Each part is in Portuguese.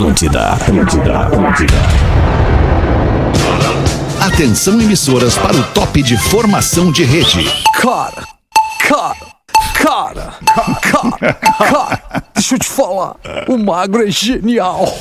Atlântida, Atlântida, Atlântida. Atenção emissoras para o top de formação de rede. Cara, cara, cara, cara, cara, deixa eu te falar, o magro é genial.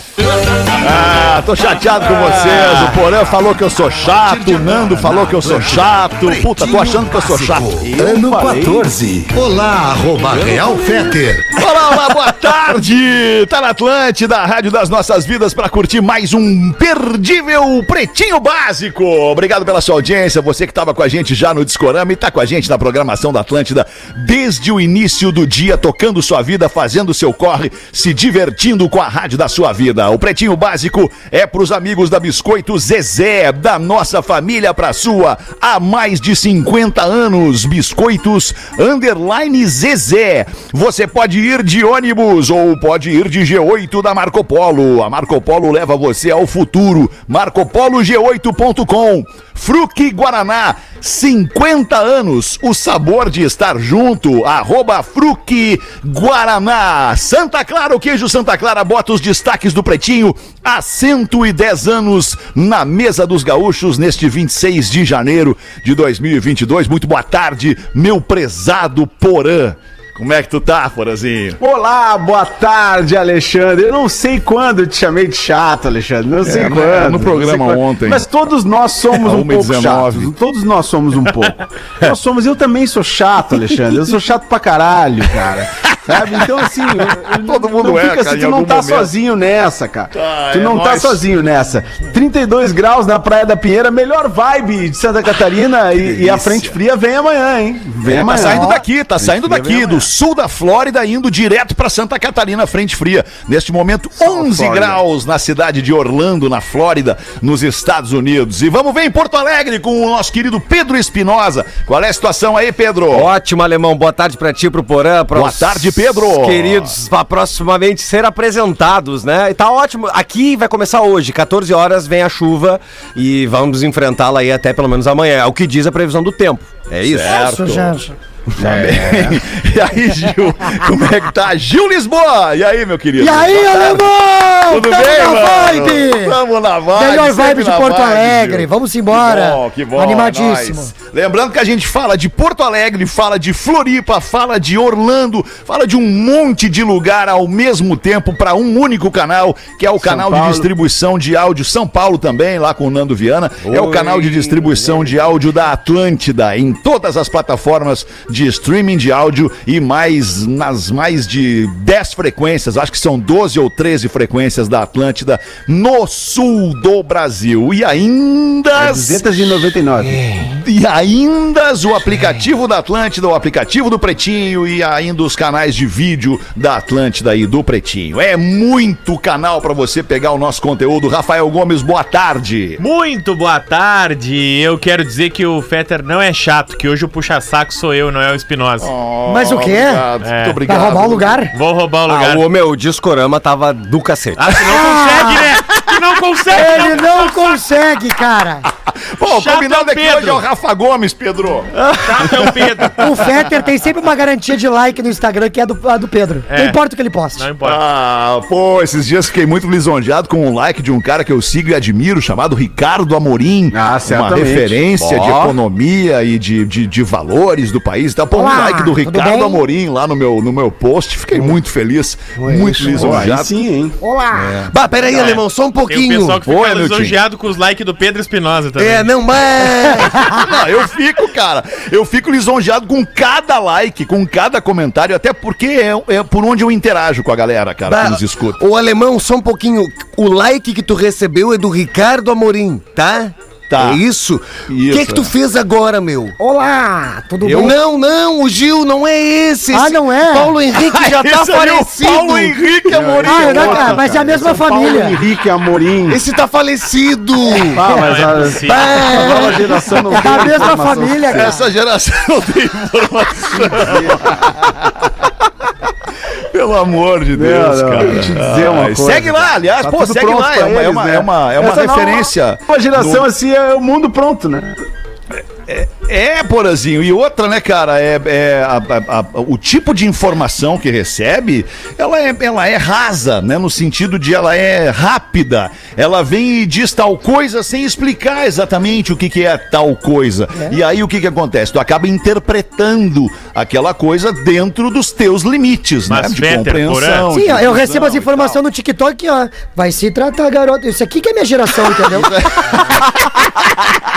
Ah, tô chateado com vocês. O Porã falou que eu sou chato, o Nando falou que eu sou chato. Puta, tô achando que eu sou chato. Ano 14. Olá, arroba Real Feter. Olá, olá, boa tarde! Tá na Atlântida, a rádio das nossas vidas, pra curtir mais um perdível Pretinho Básico. Obrigado pela sua audiência, você que tava com a gente já no Discorama e tá com a gente na programação da Atlântida desde o início do dia, tocando sua vida, fazendo seu corre, se divertindo com a rádio da sua vida. O Pretinho Básico é pros amigos da Biscoito Zezé, da nossa família pra sua, há mais de 50 anos. Biscoitos Underline Zezé. Você pode ir de ônibus ou pode ir de G8 da Marco Polo. A Marco Polo leva você ao futuro. MarcoPoloG8.com. Fruque Guaraná, 50 anos, o sabor de estar junto, arroba Fruque Guaraná. Santa Clara, o queijo Santa Clara, bota os destaques do Pretinho há 110 anos na mesa dos gaúchos neste 26 de janeiro de 2022. Muito boa tarde, meu prezado Porã. Como é que tu tá, Porazinho? Olá, boa tarde, Alexandre. Eu não sei quando eu te chamei de chato, Alexandre. Não sei no- quando. no não programa ontem. Mas todos nós somos um pouco 1h19. chatos. Todos nós somos um pouco. nós somos, eu também sou chato, Alexandre. Eu sou chato pra caralho, cara. Sabe? Então, assim, Todo mundo não é, fica cara, assim, tu não tá momento. sozinho nessa, cara. Tá, tu é não tá nóis. sozinho nessa. 32 graus na Praia da Pinheira, melhor vibe de Santa Catarina e, e a frente fria vem amanhã, hein? Vem É, amanhã. tá saindo daqui, tá saindo daqui, do sul da Flórida, indo direto pra Santa Catarina, frente fria. Neste momento, 11 Flórida. graus na cidade de Orlando, na Flórida, nos Estados Unidos. E vamos ver em Porto Alegre com o nosso querido Pedro Espinosa. Qual é a situação aí, Pedro? Ótimo, alemão. Boa tarde pra ti, pro Porã. Pra Boa os tarde, Pedro. Queridos, proximamente ser apresentados, né? E tá ótimo. Aqui vai começar hoje, 14 horas vem a chuva e vamos enfrentá-la aí até pelo menos amanhã. É o que diz a previsão do tempo. É isso. Certo. Gente. Bem. E aí, Gil? Como é que tá? Gil Lisboa! E aí, meu querido? E aí, alemão? Tudo Tamo bem, na mano? vibe! Tamo na vibe. Melhor vibe de Porto vibe, Alegre. Gil. Vamos embora. Que bom, que bom. Animadíssimo. nós. Lembrando que a gente fala de Porto Alegre, fala de Floripa, fala de Orlando, fala de um monte de lugar ao mesmo tempo para um único canal, que é o canal de Paulo. distribuição de áudio São Paulo também, lá com o Nando Viana. É o canal de distribuição de áudio da Atlântida em todas as plataformas de streaming de áudio e mais nas mais de 10 frequências, acho que são 12 ou 13 frequências da Atlântida no sul do Brasil. E ainda 299. e ainda o aplicativo da Atlântida, o aplicativo do Pretinho e ainda os canais de vídeo da Atlântida e do Pretinho. É muito canal pra você pegar o nosso conteúdo. Rafael Gomes, boa tarde. Muito boa tarde. Eu quero dizer que o Fetter não é chato, que hoje o puxa-saco sou eu, não é o Espinosa. Mas o quê? Obrigado, É. muito obrigado. Vai roubar o lugar? Vou roubar o Ah, lugar. o meu discorama tava do cacete. Ah, tu não consegue, né? Tu não consegue, Ele não consegue, cara. Pô, o combinado é é o que hoje é o Rafa Gomes, Pedro. Chato é o Pedro. O Fetter tem sempre uma garantia de like no Instagram que é do, a do Pedro. É. Não importa o que ele poste. Não importa. Ah, pô, esses dias fiquei muito lisonjeado com um like de um cara que eu sigo e admiro, chamado Ricardo Amorim. Ah, Uma certamente. referência de Ó. economia e de, de, de valores do país. Então, pô, um Olá, like do Ricardo? Amorim lá no meu, no meu post. Fiquei muito feliz, muito Pô, aí lisonjeado. sim, hein? Olá. Bah, peraí, alemão, só um Tem o pouquinho. pessoal que fica lisonjeado com os likes do Pedro Espinosa também. É, não, mas. Não, eu fico, cara, eu fico lisonjeado com cada like, com cada comentário, até porque é, é por onde eu interajo com a galera, cara, que Bah, nos escuta. Ô, alemão, só um pouquinho. O like que tu recebeu é do Ricardo Amorim, tá? Tá. É isso? O que que tu é. fez agora, meu? Olá. Tudo Eu bom? não, não, o Gil não é esse. Ah, não é? Paulo Henrique já tá é falecido. Paulo Henrique Amorim. Ah, é, Outra, cara? Mas é a mesma São Paulo família. Henrique Amorim. Esse tá falecido. Ah, mas Não é a, a nova geração não É tem da mesma família, cara. Essa geração não tem informação. Pelo amor de Deus, Não, não, cara. te dizer uma Ai, coisa, Segue lá, aliás, Tá pô, segue lá. É uma, é eles, uma, né? é uma, é uma nova- referência. Nova geração, no- assim, é o mundo pronto, né? É, Porazinho. E outra, né, cara, é, é a- a- a- o tipo de informação que recebe, ela é, ela é rasa, né? No sentido de ela é rápida. Ela vem e diz tal coisa sem explicar exatamente o que, que é tal coisa. E aí o que, que acontece? Tu acaba interpretando aquela coisa dentro dos teus limites, Mas, né? De Peter, compreensão. Sim, de eu recebo as informações no TikTok, ó. Vai se tratar, garoto. Isso aqui que é minha geração, entendeu?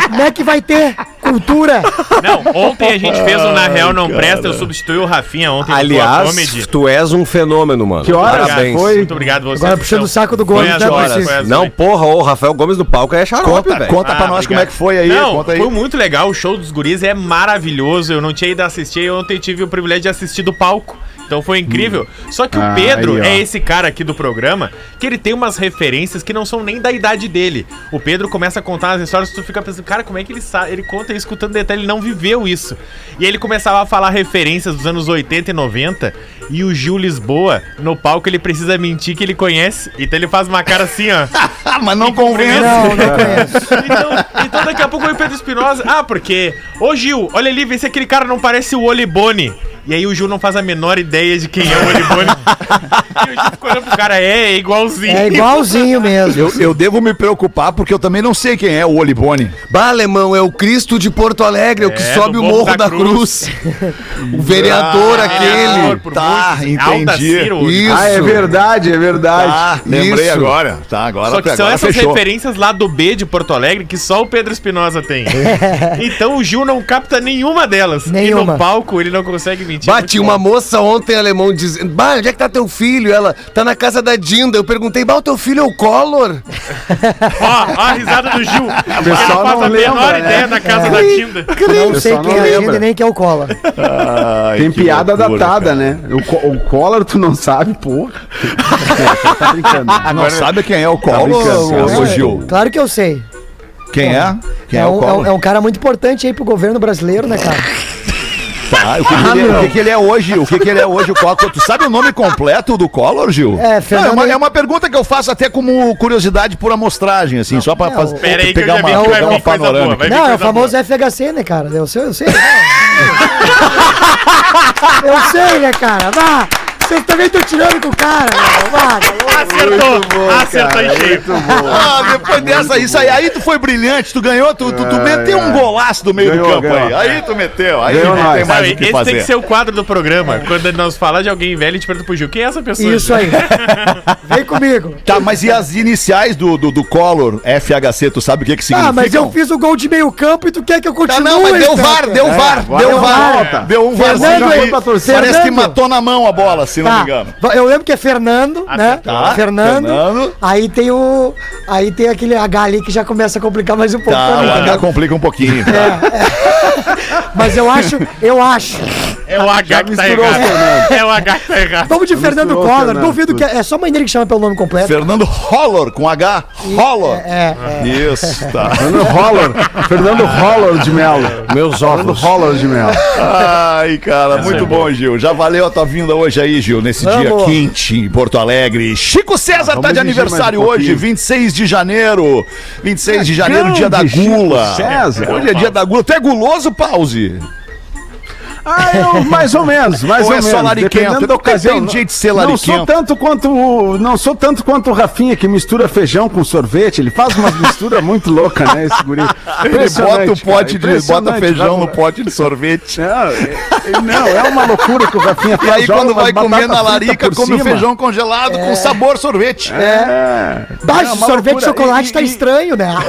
Como é que vai ter cultura? Não, ontem a gente fez um Na Real Não Presta, eu substituí o Rafinha ontem Aliás, tu és um fenômeno, mano. Que horas Parabéns. foi? Muito obrigado você. Agora puxando o saco do Gomes, né, horas, Não, porra, o Rafael Gomes do palco é charope, Conta, véio. conta ah, pra nós obrigado. como é que foi aí. Não, conta aí. foi muito legal, o show dos guris é maravilhoso, eu não tinha ido assistir, ontem tive o privilégio de assistir do palco. Então foi incrível. Hum. Só que ah, o Pedro aí, é esse cara aqui do programa que ele tem umas referências que não são nem da idade dele. O Pedro começa a contar as histórias, tu fica pensando, cara, como é que ele sabe? Ele conta escutando detalhes 80 ele não viveu isso. E ele começava a falar referências dos anos 80 e 90. E o Gil Lisboa, no palco, ele precisa mentir que ele conhece. Então ele faz uma cara assim, ó. Mas não convence. Não, não é. então, então daqui a pouco o Pedro Espinosa. Ah, porque. Ô Gil, olha ali, vê se aquele cara não parece o Olibone. E aí o Gil não faz a menor ideia de quem é o Olibone. e o Gil ficou olhando pro cara, é, é igualzinho. É igualzinho mesmo. Eu, eu devo me preocupar porque eu também não sei quem é o Olibone. Bah, alemão, é o Cristo de Porto Alegre, é o que É, sobe o Morro da da, Cruz. o vereador Ah, aquele. Tá, entendi. Isso. Ah, é verdade, é verdade. Ah, lembrei Isso. agora. Tá, agora, Só que são essas fechou. referências lá do B de Porto Alegre que só o Pedro Espinosa tem. então o Gil não capta nenhuma delas. E Nenhuma. no palco ele não consegue tinha bom. uma moça ontem alemão dizendo: Bah, onde é que tá teu filho? Ela tá na casa da Dinda. Eu perguntei: Bah, o teu filho é o Collor? Ó, a risada do Gil. Ele pessoal não faz não a lembra, menor né? ideia da casa da Tinda. Não sei quem é a agenda e nem quem é o Cola. Ai, Tem piada loucura, datada, cara. né? O, o Collor tu não sabe, porra. É, tá brincando. Ah, não sabe quem é o Collor, brincando, ô, cara. ô, Gil? Claro que eu sei. Quem é? Quem é, É o um, é, Collor? é um cara muito importante aí pro governo brasileiro, né, cara? Tá, o que, que ele, é- o que, que ele é hoje? O que, que ele é hoje, o Collor? Tu sabe o nome completo do Collor, Gil? É, Não, é, Fernando- uma, é uma pergunta que eu faço até como curiosidade por amostragem, assim, só pra é, fazer, eu pegar vi uma, vai pegar uma boa, panorâmica. vir Não, é o famoso FHC, né, cara? Eu sei, eu sei. eu sei, né, cara? Vá! Vocês também estão tirando com o cara. Vá, Acertou! Acertou em cheio. Ah, depois dessa, isso aí, aí tu foi brilhante, tu ganhou, tu, tu, tu meteu um golaço do meio Ganhou, do campo ganhou. aí. Aí tu meteu, aí Ganhou não nós. tem mais Sabe, o que esse fazer. tem que ser o quadro do programa. Quando nós falar de alguém velho, a gente pergunta pro Gil, quem é essa pessoa? Isso aí. Vem comigo. Tá, mas e as iniciais do, do, do Collor, FHC, tu sabe o que que significa? Ah, mas eu fiz o gol de meio campo e tu quer que eu Tá, continue? não, mas deu então, VAR, cara? deu VAr, agora deu deu VAR. volta. Deu um torcer. Parece que matou na mão a bola, se não me Tá. engano. Eu lembro que é Fernando, né? tá. Fernando. Fernando. Aí tem o. Aí tem aquele H ali que já começa a complicar mais um pouco Tá, o H entendeu? complica um pouquinho. Mas eu acho, eu acho. É o H que tá misturou, errado. Fernando. É o H que tá errado. Vamos de Fernando Collor. Fernando, Duvido que. É só a mãe dele que chama pelo nome completo. Fernando Hollor, com H. Hollor. É, é. Isso, tá. Fernando Holler. Fernando Holler de Melo. Meus Fernando óculos. Holler de Melo. Ai, cara, muito bom, Gil. Já valeu a tua vinda hoje aí, Gil, nesse Vamos. dia quente em Porto Alegre. Chico César Vamos tá de aniversário um hoje, pouquinho. 26 de janeiro. 26 de janeiro, dia da Chico gula. César. Hoje é dia da gula. Tu é guloso, Pause? Ah, eu mais ou menos, mais Ou ou, é menos. só lariquento? dependendo da ocasião. Tem jeito de ser Não sou tanto quanto o, não sou tanto quanto o Rafinha que mistura feijão com sorvete. Ele faz umas misturas muito loucas, né, esse guri. Ele bota o pote cara, de. bota feijão no pote de sorvete. Não, é, não, é uma loucura que o Rafinha E faz. aí, joga quando vai comer na larica, come o cima. feijão congelado com sabor sorvete. É. Baixo, É uma sorvete de loucura. chocolate E- tá e- estranho, né?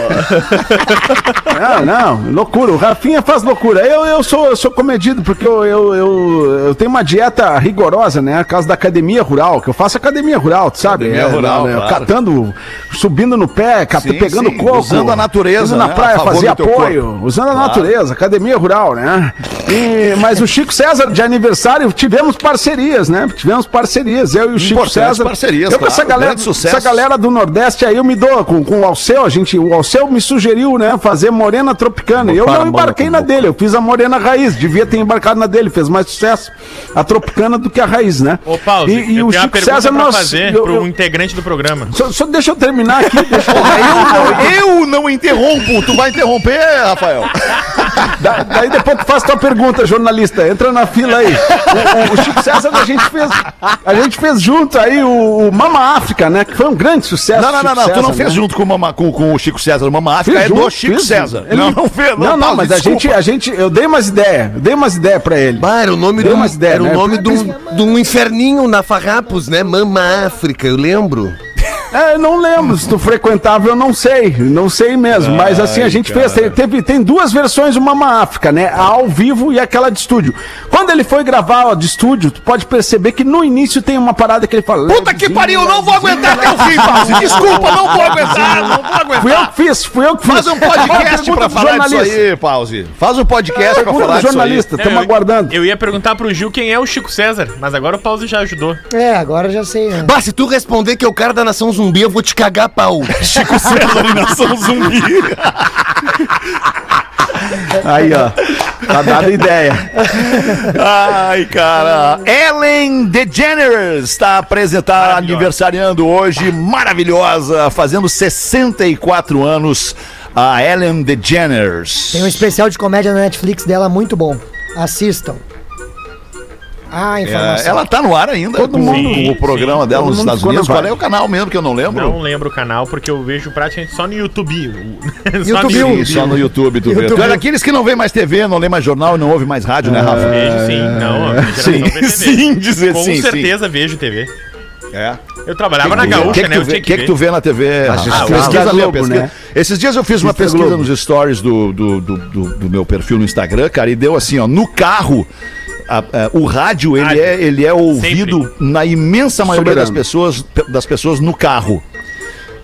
Não, não, loucura. O Rafinha faz loucura. Eu, eu, sou, eu sou comedido porque eu, eu, eu, eu tenho uma dieta rigorosa, né? Por causa da academia rural, que eu faço academia rural, tu sabe? Academia É, rural, né, claro. Catando, subindo no pé, cat- Sim, pegando sim, coco. usando a natureza, na né, a praia fazer apoio. Usando a natureza, academia rural, né? E, mas o Chico César, de aniversário, tivemos parcerias, né? Tivemos parcerias. Eu e o Chico Importantes César. parcerias, eu com claro, essa galera, essa galera do Nordeste aí eu me dou com, com o Alceu, a gente, o Alceu me sugeriu, né, fazer Morena Tropicana. E eu não embarquei na dele, eu fiz a Morena Raiz, devia ter embarcado vontade na dele, fez mais sucesso a Tropicana do que a Raiz, né? Ô, Pause, E, e eu o Chico pergunta César, pra nós. fazer eu- pro eu- integrante do programa. só, só deixa eu terminar aqui. deixa eu- Eu não, eu não interrompo, tu vai interromper, Rafael. Da- daí depois tu faz tua pergunta, jornalista. Entra na fila aí. O, o- o Chico César a gente fez. A gente fez junto aí o, o Mama África, né? Que foi um grande sucesso. Não, não, não, Chico não. Tu não César, fez né? junto com o, Mama, com, com o Chico César. O Mama África Fiz é do junto, Chico fiz César. Ele- Não, não fez. Não, não, Pause, mas a gente, a gente. Eu dei umas ideias. Eu dei umas ideias pra ele. Bah, era o nome Deu de um, umas ideias, era o né? nome um, de um inferninho na Farrapos, né? Mama África, eu lembro. É, eu não lembro. Se tu frequentava, eu não sei. Não sei mesmo. Mas assim, a gente fez. Tem, teve, tem duas versões do Mama África, né? A ao vivo e aquela de estúdio. Quando ele foi gravar a de estúdio, tu pode perceber que no início tem uma parada que ele fala. Puta que pariu, eu não vou aguentar até o fim, Pause. Desculpa, não vou aguentar, não vou aguentar. Fui eu que fiz, fui eu que fiz. Faz um podcast pra falar disso jornalista. aí, Pause. Faz um podcast pra Pergunta falar disso aí. jornalista, estamos eu- aguardando. Eu ia perguntar pro Gil quem é o Chico César, mas agora o Pause já ajudou. É, agora já sei. né? Bah, se tu responder que é o cara da nação zumbi, eu vou te cagar a pau. Chico César Nação Zumbi. Aí, ó. Tá dada a ideia. Ai, cara. Ellen DeGeneres está apresentada, aniversariando hoje, maravilhosa, fazendo 64 anos. A Ellen DeGeneres. Tem um especial de comédia na Netflix dela muito bom. Assistam. Ah, É, informação. ela tá no ar ainda. Todo com mundo- o programa sim, dela todo nos Estados na Unidos. Qual é o canal mesmo que eu não lembro? Não lembro o canal, porque eu vejo praticamente só no YouTube. Só YouTube. no Sim, só no YouTube tu vê. YouTube. Tu é daqueles que não vê mais TV, não lê mais jornal, não ouve mais rádio, né, Rafa? Vejo sim, não, a minha geração Sim, vê TV. sim, dizer Com sim, sim. certeza vejo TV. É. Eu trabalhava na O gaúcha, que, que, né? vê, tinha que, que tu vê na TV? Rafa? ah, pesquisa, o Lê, Globo, pesquisa. né? Esses dias eu fiz uma pesquisa Globo. nos stories do, do, do, do- do meu perfil no Instagram, cara, e deu assim, ó, no carro. A- a- o rádio ele Rádio. é, ele é ouvido Sempre. na imensa maioria das Soberano. pessoas das pessoas no carro.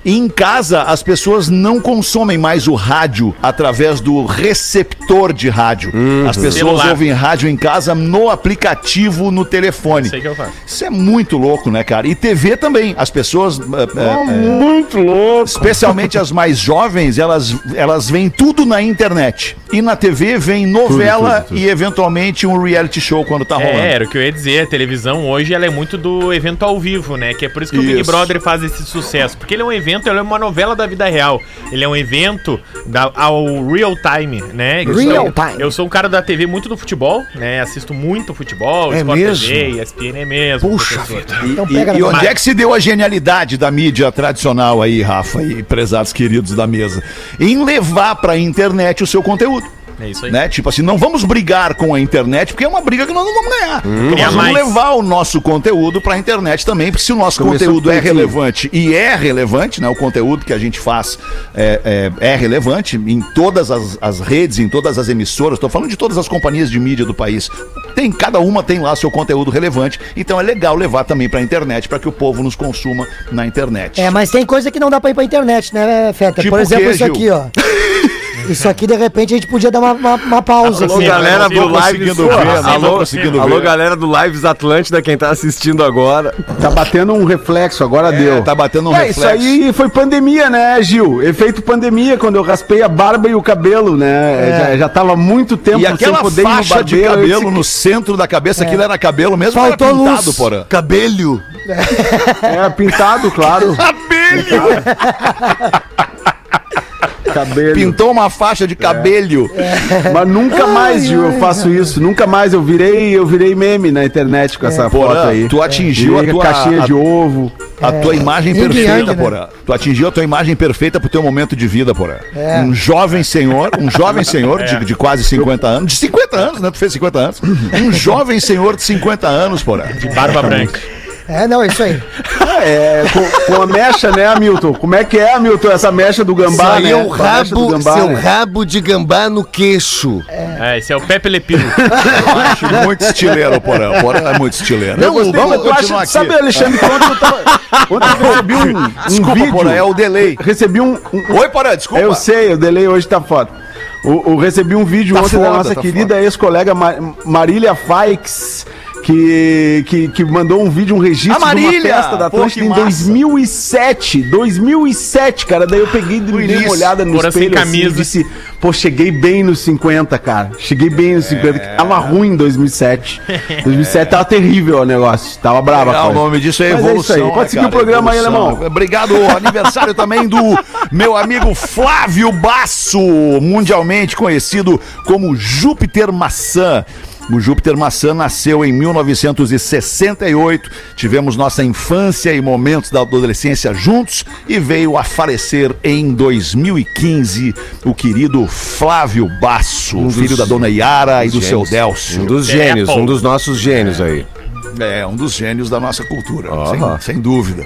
Em casa, as pessoas não consomem mais o rádio através do receptor de rádio. As pessoas Celular. ouvem rádio em casa no aplicativo no telefone. Sei que eu faço. Isso é muito louco, né, cara? E TV também. As pessoas. é, é, Muito louco. especialmente as mais jovens, elas, elas veem tudo na internet. E na TV vem novela tudo, tudo. e eventualmente um reality show quando tá rolando. É, era o que eu ia dizer. A televisão hoje ela é muito do evento ao vivo, né? Que é por isso que o Big Isso. Brother faz esse sucesso. Porque ele é um evento, ele é uma novela da vida real. Ele é um evento da, ao real time, né? Eu Real sou- time. Eu sou um cara da TV muito do futebol, né? Assisto muito futebol, É Sport mesmo? TV, ESPN é mesmo. Puxa professor. vida. Então E, pega e na onde é que se deu a genialidade da mídia tradicional aí, Rafa e prezados queridos da mesa? Em levar pra internet o seu conteúdo. É isso aí. Né? Tipo assim, não vamos brigar com a internet, porque é uma briga que nós não vamos ganhar. Então Ganhar nós vamos mais. levar o nosso conteúdo pra internet também, porque se o nosso Começou conteúdo é relevante e é relevante, né? O conteúdo que a gente faz é, é, é relevante em todas as, as redes, em todas as emissoras, estou falando de todas as companhias de mídia do país. Tem, cada uma tem lá seu conteúdo relevante, então é legal levar também pra internet para que o povo nos consuma na internet. É, mas tem coisa que não dá pra ir pra internet, né, Feta? Tipo Por exemplo, quê, isso Gil? aqui, ó. Isso aqui, de repente, a gente podia dar uma, uma, uma pausa. Alô, assim. galera do Lives. ver, tô alô, galera do Lives Atlântida, quem tá assistindo agora. Tá batendo um reflexo, agora deu. tá batendo um é, reflexo. Isso aí foi pandemia, né, Gil? Efeito pandemia, quando eu raspei a barba e o cabelo, né? Já, já tava muito tempo E aquela ir no faixa de barbeiro, eu cabelo disse no centro da cabeça, aquilo era cabelo mesmo ou era Faltou pintado, luz. porra? Cabelho. É, pintado, claro. Cabelo! Cabelo. Pintou uma faixa de cabelo. Mas nunca mais, Gil, eu faço isso. Nunca mais. Eu virei, eu virei meme na internet com essa foto aí. tu atingiu a tua, caixinha a, de ovo. a tua imagem Yin perfeita, Yang, né? Tu atingiu a tua imagem perfeita pro teu momento de vida, Porã. É. Um jovem senhor, um jovem senhor de, de quase 50 anos, de 50 anos, né? Tu fez 50 anos. Um jovem senhor de 50 anos, Porã. De barba branca. É, não, isso aí. É, com, com a mecha, né, Hamilton? Como é que é, Hamilton, essa mecha do Isso gambá, aí né? é o rabo, gambá, seu né? rabo de gambá no queixo. É, esse é o Pepe Lepiro. Eu acho muito estileiro, Porã. Porã é muito estileiro. Não, gostei, vamos, continuar acha, aqui. sabe, Alexandre, que ontem eu tava. Ontem eu recebi um, um Desculpa, vídeo. Porã, é o delay. Recebi um. um- Oi, Porã, desculpa. eu sei, o delay hoje tá foda. O, o- recebi um vídeo Tá ontem da foda, nossa tá querida ex-colega Ma- Marília Faix, que, que, que mandou um vídeo, um registro A de uma festa da Atlântida em massa. 2007. 2007, cara. Daí eu peguei e dei uma olhada no Fora espelho assim, e disse, pô, cheguei bem nos 50, cara. Cheguei bem nos 50, É. que tava ruim em 2007. 2007 tava terrível o negócio, tava brava. Legal, o nome disso é Mas evolução. isso aí, pode né, seguir cara? o programa aí, Evolução. alemão. Obrigado, aniversário também do meu amigo Flávio Basso, mundialmente conhecido como Júpiter Maçã. O Júpiter Maçã nasceu em 1968. Tivemos nossa infância e momentos da adolescência juntos e veio a falecer em 2015 o querido Flávio Basso, filho da dona Yara e do seu Delcio. Um dos É, gênios, um dos nossos gênios aí. É, um dos gênios da nossa cultura, sem, sem dúvida.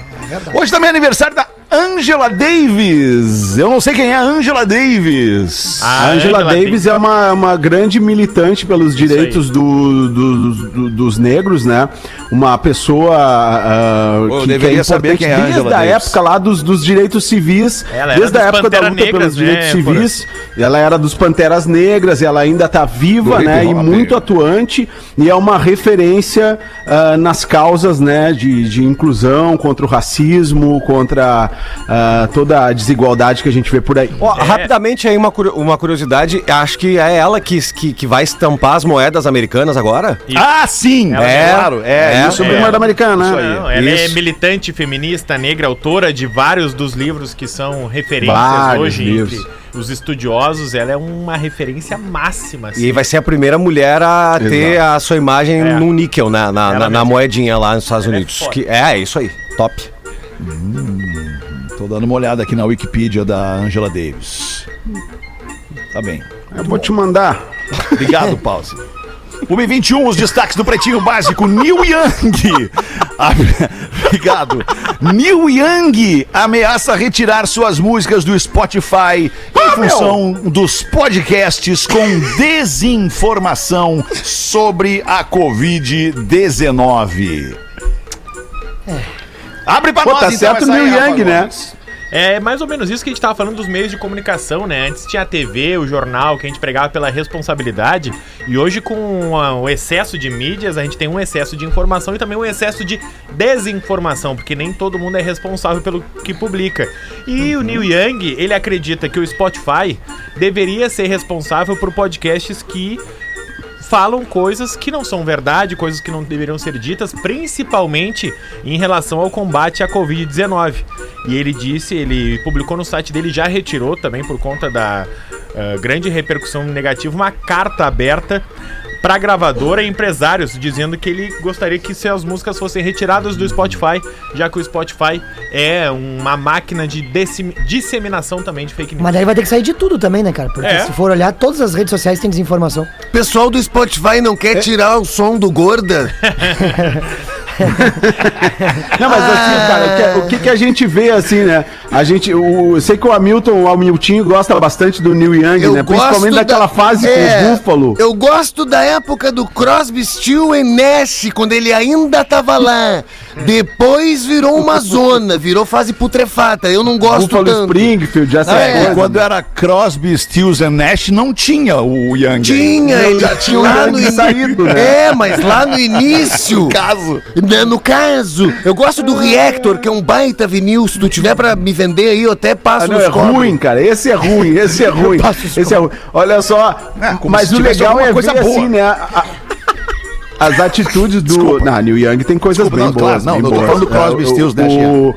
Hoje também é aniversário da Angela Davis. Eu não sei quem é a Angela Davis. A Angela Davis é uma, uma grande militante pelos direitos do, do- do- dos negros, né? Uma pessoa ah, Eu que, deveria que é saber importante quem é desde Angela a Davis. época lá dos, dos direitos civis, Ela desde a época da luta pelos Negras, né, direitos civis. Ela era dos Panteras Negras e ela ainda tá viva, Do né? E muito atuante e é uma referência ah, nas causas, né? De, de inclusão contra o racismo, contra ah, toda a desigualdade que a gente vê por aí. Ó, Rapidamente aí uma, uma curiosidade, acho que é ela que, que, que vai estampar as moedas americanas agora? Ah, sim! Ela é, é- claro, é, é- isso É uma americana, Isso né? aí. Não, ela é Isso. militante feminista negra, autora de vários dos livros que são referências Vários hoje livros. entre os estudiosos. Ela é uma referência máxima. assim. E vai ser a primeira mulher a ter a sua imagem É. no níquel, na, na, na- na moedinha lá nos Estados Ela é Unidos. foda. que, é, é isso aí. Top. Tô dando uma olhada aqui na Wikipedia da Angela Davis. Tá bem. Eu vou te mandar. Obrigado, Pause. 1h21, os destaques do Pretinho Básico. Neil Young. Ah, Obrigado. Neil Young ameaça retirar suas músicas do Spotify em função dos podcasts com desinformação sobre a Covid-19. Abre pra Pô, nós, tá então, certo Neil Young, né? É mais ou menos isso que a gente tava falando dos meios de comunicação, né? Antes tinha a TV, o jornal, que a gente pregava pela responsabilidade. E hoje, com o excesso de mídias, a gente tem um excesso de informação e também um excesso de desinformação, porque nem todo mundo é responsável pelo que publica. E o Neil Young, ele acredita que o Spotify deveria ser responsável por podcasts que falam coisas que não são verdade, coisas que não deveriam ser ditas, principalmente em relação ao combate à Covid-19. E ele disse, ele publicou no site dele, já retirou também por conta da ah, grande repercussão negativa, uma carta aberta para gravadora e empresários, dizendo que ele gostaria que suas músicas fossem retiradas do Spotify, já que o Spotify é uma máquina de disseminação também de fake news. Mas daí vai ter que sair de tudo também, né, cara? Porque É. se for olhar, todas as redes sociais têm desinformação. Pessoal do Spotify não quer tirar o som do Gorda? Não, mas assim, cara, o que, o que que a gente vê assim, né? A gente, o, eu sei que o Hamilton, o Hamiltinho gosta bastante do Neil Young, né? Principalmente daquela fase É, com o Buffalo. Eu gosto da época do Crosby, Still e Nash, quando ele ainda tava lá. Depois virou uma zona, virou fase putrefata. Eu não gosto Buffalo tanto. Springfield, essa É, coisa. Quando era Crosby, Stills and Nash, não tinha o Young. Tinha, ele já tinha o lá Young no in- saído, né? É, mas lá no início. Caso. Né, No caso, eu gosto do Reactor, que é um baita vinil. Se tu tiver pra me vender aí, eu até passo Ah, não, é cobros. ruim, cara. Esse é ruim, esse é ruim. esse é ruim. Olha só, É, mas o legal é coisa ver boa. assim, né? a- a- as atitudes do. Não, Neil Young tem coisas Desculpa, bem não, boas. claro, não, bem tô boas. falando do Crosby, É, Stills, né, o,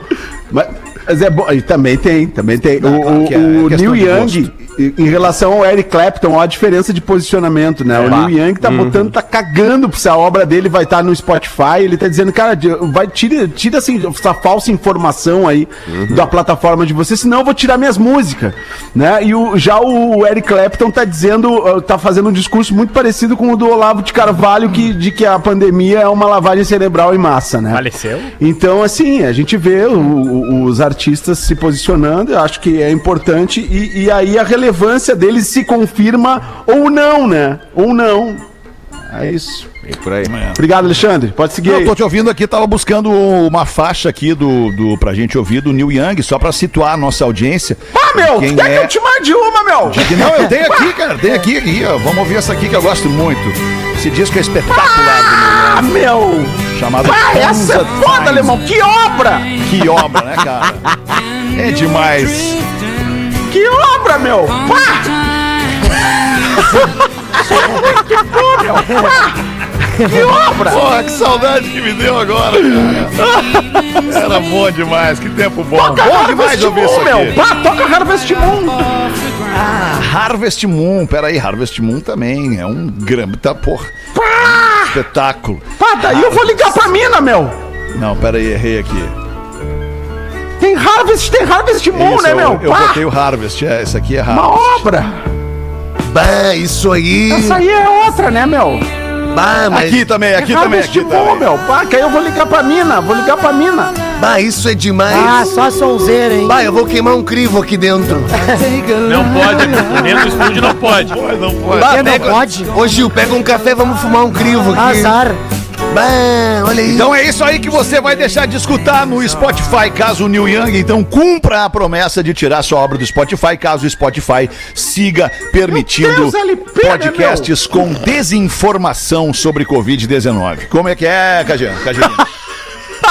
mas, mas é bom, e também tem, também tem. Não, o claro que é, o é questão Neil Young, em- relação ao Eric Clapton, olha a diferença de posicionamento, né? O Neil Young tá botando, tá cagando se a obra dele vai estar no Spotify. Ele tá dizendo, cara, vai, tira, tira assim, essa falsa informação aí da plataforma de você, senão eu vou tirar minhas músicas, né? E o, já o Eric Clapton tá dizendo, uh, tá fazendo um discurso muito parecido com o do Olavo de Carvalho, que, de que a pandemia é uma lavagem cerebral em massa, né? Faleceu? Então, assim, a gente vê o- o- os artistas se posicionando, eu acho que é importante, e, e aí a relevância deles se confirma ou não, né? Ou não. É isso. Por aí. Obrigado, Alexandre. Pode seguir Não, aí. eu tô te ouvindo aqui, tava buscando uma faixa aqui do, do, pra gente ouvir do Neil Young, só pra situar a nossa audiência. Ah, meu, Quem quer que é? eu te mande uma, meu? Que não, eu tenho aqui, cara, tem aqui, aqui, ó. Vamos ouvir essa aqui que eu gosto muito. Esse disco é espetacular. Ah, meu! Chamado Ah, essa é foda, Times. alemão! Que obra! Que obra, né, cara? É demais. Que obra, meu! Pá! Que obra! Porra, que saudade que me deu agora, cara. Era bom demais, que tempo bom. Bom demais ouvir isso meu! Pá, toca Harvest Moon! Ah, Harvest Moon, peraí, Harvest Moon também é um grande, tá, porra, espetáculo. Pá, daí eu vou ligar pra mina, meu! Não, peraí, errei aqui. Tem Harvest, tem Harvest Moon, Isso, né, eu, meu? eu Pá! botei o Harvest, é, esse aqui é Uma Harvest. obra! Bah, isso aí. Essa aí é outra, né, meu? Bah, mas. Aqui também, aqui também, Harvest aqui Moon, também. meu! Pá, que aí eu vou ligar pra mina, vou ligar pra mina! Bah, isso é demais. Ah, só sonzeira, hein? Bah, eu vou queimar um crivo aqui dentro. Não pode, dentro do estúdio não pode. Não pode. Bah, não pega- pode. Ô Gil, pega um café, vamos fumar um crivo aqui. Azar. Bah, olha aí. Então é isso aí que você vai deixar de escutar no Spotify, caso o Neil Young então cumpra a promessa de tirar sua obra do Spotify, caso o Spotify siga permitindo Deus, LP, né, podcasts com desinformação sobre Covid-19. Como é que é, Cajano? Cajano?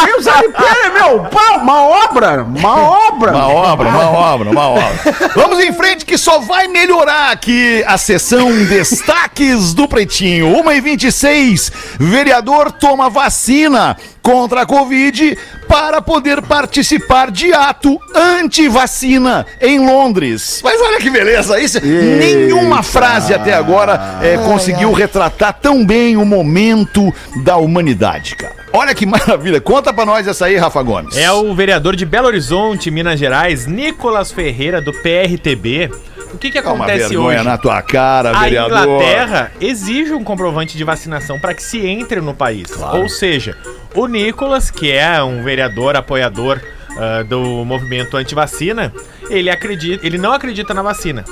Deus LP, uma obra! Uma obra! Uma obra, uma obra, uma obra. Vamos em frente que só vai melhorar aqui a sessão Destaques do Pretinho. 1h26, vereador toma vacina contra a Covid para poder participar de ato anti-vacina em Londres. Mas olha que beleza, isso, nenhuma frase até agora eh, conseguiu retratar tão bem o momento da humanidade, cara. Olha que maravilha. Conta pra nós essa aí, Rafa Gomes. É o vereador de Belo Horizonte, Minas Gerais, Nicolas Ferreira, do PRTB. O que que acontece vergonha hoje? na tua cara, A vereador. Inglaterra exige um comprovante de vacinação para que se entre no país. Ou seja, o Nicolas, que é um vereador apoiador ah, do movimento anti-vacina, ele acredita, ele não acredita na vacina.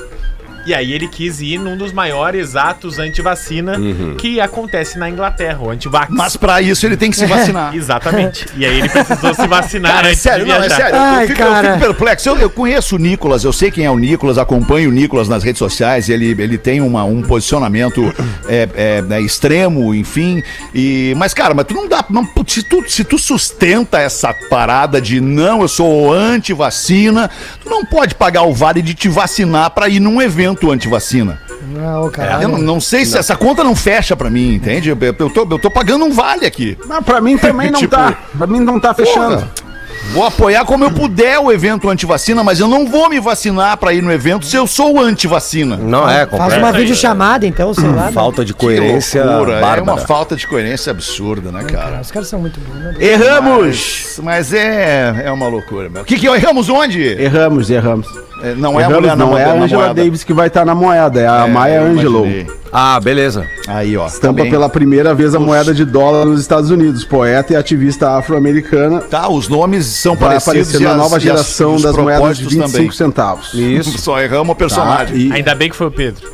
E aí ele quis ir num dos maiores atos anti-vacina que acontece na Inglaterra, o anti-vax. Mas pra isso ele tem que se vacinar. Exatamente. E aí ele precisou se vacinar Cara, é antes sério, de não, é sério. eu, fico, eu fico perplexo. Eu, eu conheço o Nicolas, eu sei quem é o Nicolas, acompanho o Nicolas nas redes sociais. Ele, ele tem uma, um posicionamento é, é, né, extremo, enfim. E, mas, cara, mas tu não dá. Não, se, tu, se tu sustenta essa parada de não, eu sou anti-vacina, tu não pode pagar o vale de te vacinar pra ir num evento anti-vacina. Não, caralho. Eu não, não sei se essa conta não fecha pra mim, entende? Eu, eu, tô, eu tô pagando um vale aqui. Mas pra mim também não Tipo, tá. Pra mim não tá fechando. Porra, Vou apoiar como eu puder o evento anti-vacina, mas eu não vou me vacinar pra ir no evento se eu sou anti-vacina. Não é, Faz uma videochamada, então, sei lá. né? Falta de coerência loucura, É uma falta de coerência absurda, né, cara? Os caras são muito bons, né? Erramos! Mas é, é uma loucura, meu. O que que é? Erramos onde? Erramos, erramos. É, Não é a mulher na não é a Angela moeda. Davis que vai estar na moeda, é a É, Maya Angelou. Ah, beleza. Aí, ó. Estampa também. pela primeira vez a moeda de dólar nos Estados Unidos. Poeta e ativista afro-americana. Tá, os nomes são Vai parecidos. aparecer e na as- nova as- geração os das moedas de propósitos 25 também. centavos. Isso. Só erramos o Tá? personagem. E, Ainda bem que foi o Pedro.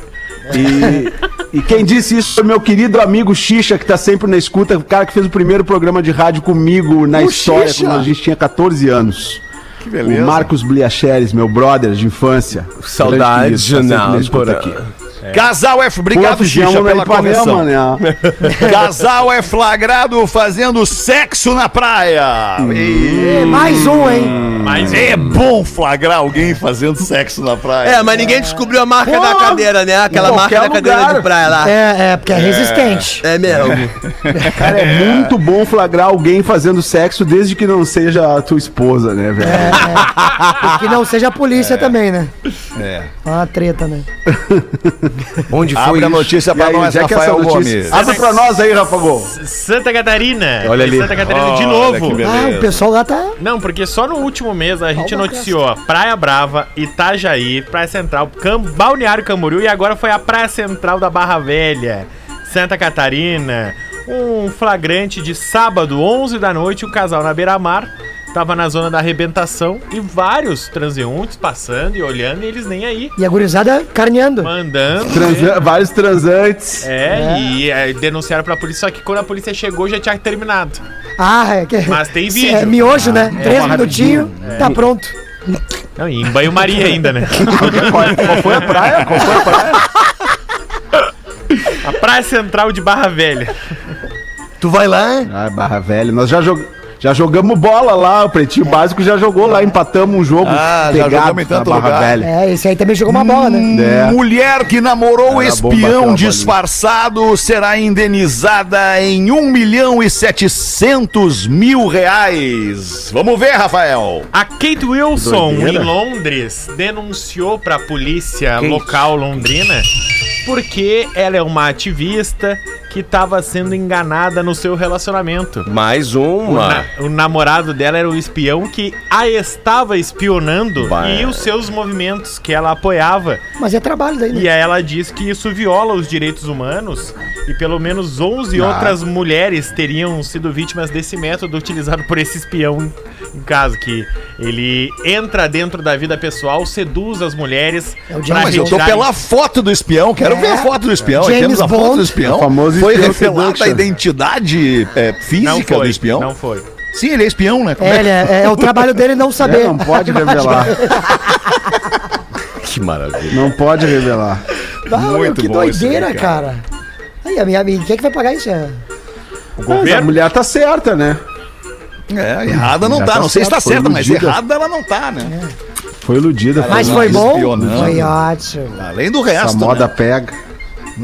e, e quem disse isso foi meu querido amigo Xixa, que tá sempre na escuta, o cara que fez o primeiro programa de rádio comigo na O história, Xixa? quando a gente tinha 14 anos. Que beleza. O Marcos Bliacheres, meu brother de infância. Sempre não, por- aqui. Casal F, obrigado, Pô, Xixa, pela correção. Né? Casal é flagrado fazendo sexo na praia. E- É, Mais um, hein? Mas É bom flagrar alguém fazendo sexo na praia. É, mas ninguém descobriu a marca Pô, da cadeira, né? Aquela marca da cadeira de praia lá. É, É, é, porque é resistente. mesmo. Cara, é muito bom flagrar alguém fazendo sexo desde que não seja a tua esposa, né, velho? E que não seja a polícia também, né? É. É uma treta, né? Onde foi Abre a notícia aí, nós, é que é Rafael? Gomes. Abre pra nós aí, Rafa Gol. Santa Catarina. Olha ali. Santa Catarina de Olha novo. Ah, o pessoal lá tá. Não, porque só no último mês a gente Calma, noticiou Praia Brava, Itajaí, Praia Central, Cam Balneário Camboriú e agora foi a Praia Central da Barra Velha, Santa Catarina. Um flagrante de sábado, 11 da noite, o casal na beira-mar tava na zona da arrebentação e vários transeuntes passando e olhando e eles nem aí, E a gurizada carneando. mandando. Transa- vários transantes. É, e é, denunciaram pra polícia, só que quando a polícia chegou já tinha terminado. Ah, é que. Mas tem É vídeo. miojo, né? Três uma minutinhos, tá pronto. Não, e em banho-maria ainda, né? Qual, foi a praia? Qual foi a praia? A Praia Central de Barra Velha. Tu vai lá? Ah, Barra Velha. Nós já, jog... já jogamos bola lá, o Pretinho Básico já jogou lá, empatamos um jogo Ah, já em tanto na Barra lugar. Velha. É, esse aí também jogou uma bola, né? É. Mulher que namorou Era espião disfarçado será indenizada em 1 milhão e 700 mil reais. Vamos ver, Rafael. A Kate Wilson, Doideira. em Londres, denunciou pra polícia Kate. local londrina porque ela é uma ativista que estava sendo enganada no seu relacionamento. Mais O, uma. na- o namorado dela era o espião que a estava espionando Bah. e os seus movimentos que ela apoiava. Mas é trabalho daí, né? E aí ela diz que isso viola os direitos humanos e pelo menos 11 outras mulheres teriam sido vítimas desse método utilizado por esse espião em, casa, que ele entra dentro da vida pessoal, seduz as mulheres É o pra James Mas eu tô pela foto do espião, quero É. ver a foto do espião. James temos a foto Bond. do espião. O famoso Foi revelada a identidade é, Não física foi, do espião? não foi. Sim, ele é espião, né? Como É, ele é, é o trabalho dele não saber. É, não pode revelar. Que maravilha. Não pode revelar. Ah, meu, Muito que bom isso aí, doideira, cara. cara. Aí, a minha amiga, quem é que vai pagar isso? É? O Mas a governo mulher tá certa, né? É, errada não tá. tá Não sei se tá certa, mas iludida. errada ela não tá, né? Foi iludida. Mas não, foi bom? espionando. Foi ótimo. Além do Essa resto, moda né? pega.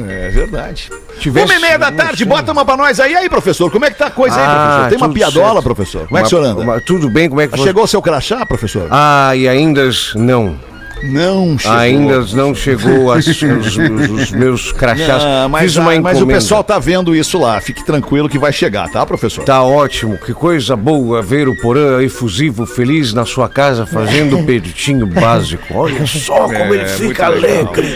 É verdade. Uma e meia da tarde, bota uma pra nós aí. Aí, professor, como é que tá a coisa aí, Ah, professor? Tem uma piadola, certo. professor? Como é que o senhor anda? Uma- tudo bem, como é que você... Chegou o seu crachá, professor? Ah, e ainda não. Não chegou. Ainda não chegou as- os, os- os meus crachás. Não, mas, Fiz uma ah, mas o pessoal tá vendo isso lá. Fique tranquilo que vai chegar, tá, professor? Tá ótimo, que coisa boa ver o Porã efusivo feliz na sua casa fazendo o peitinho básico. Olha só como ele fica alegre.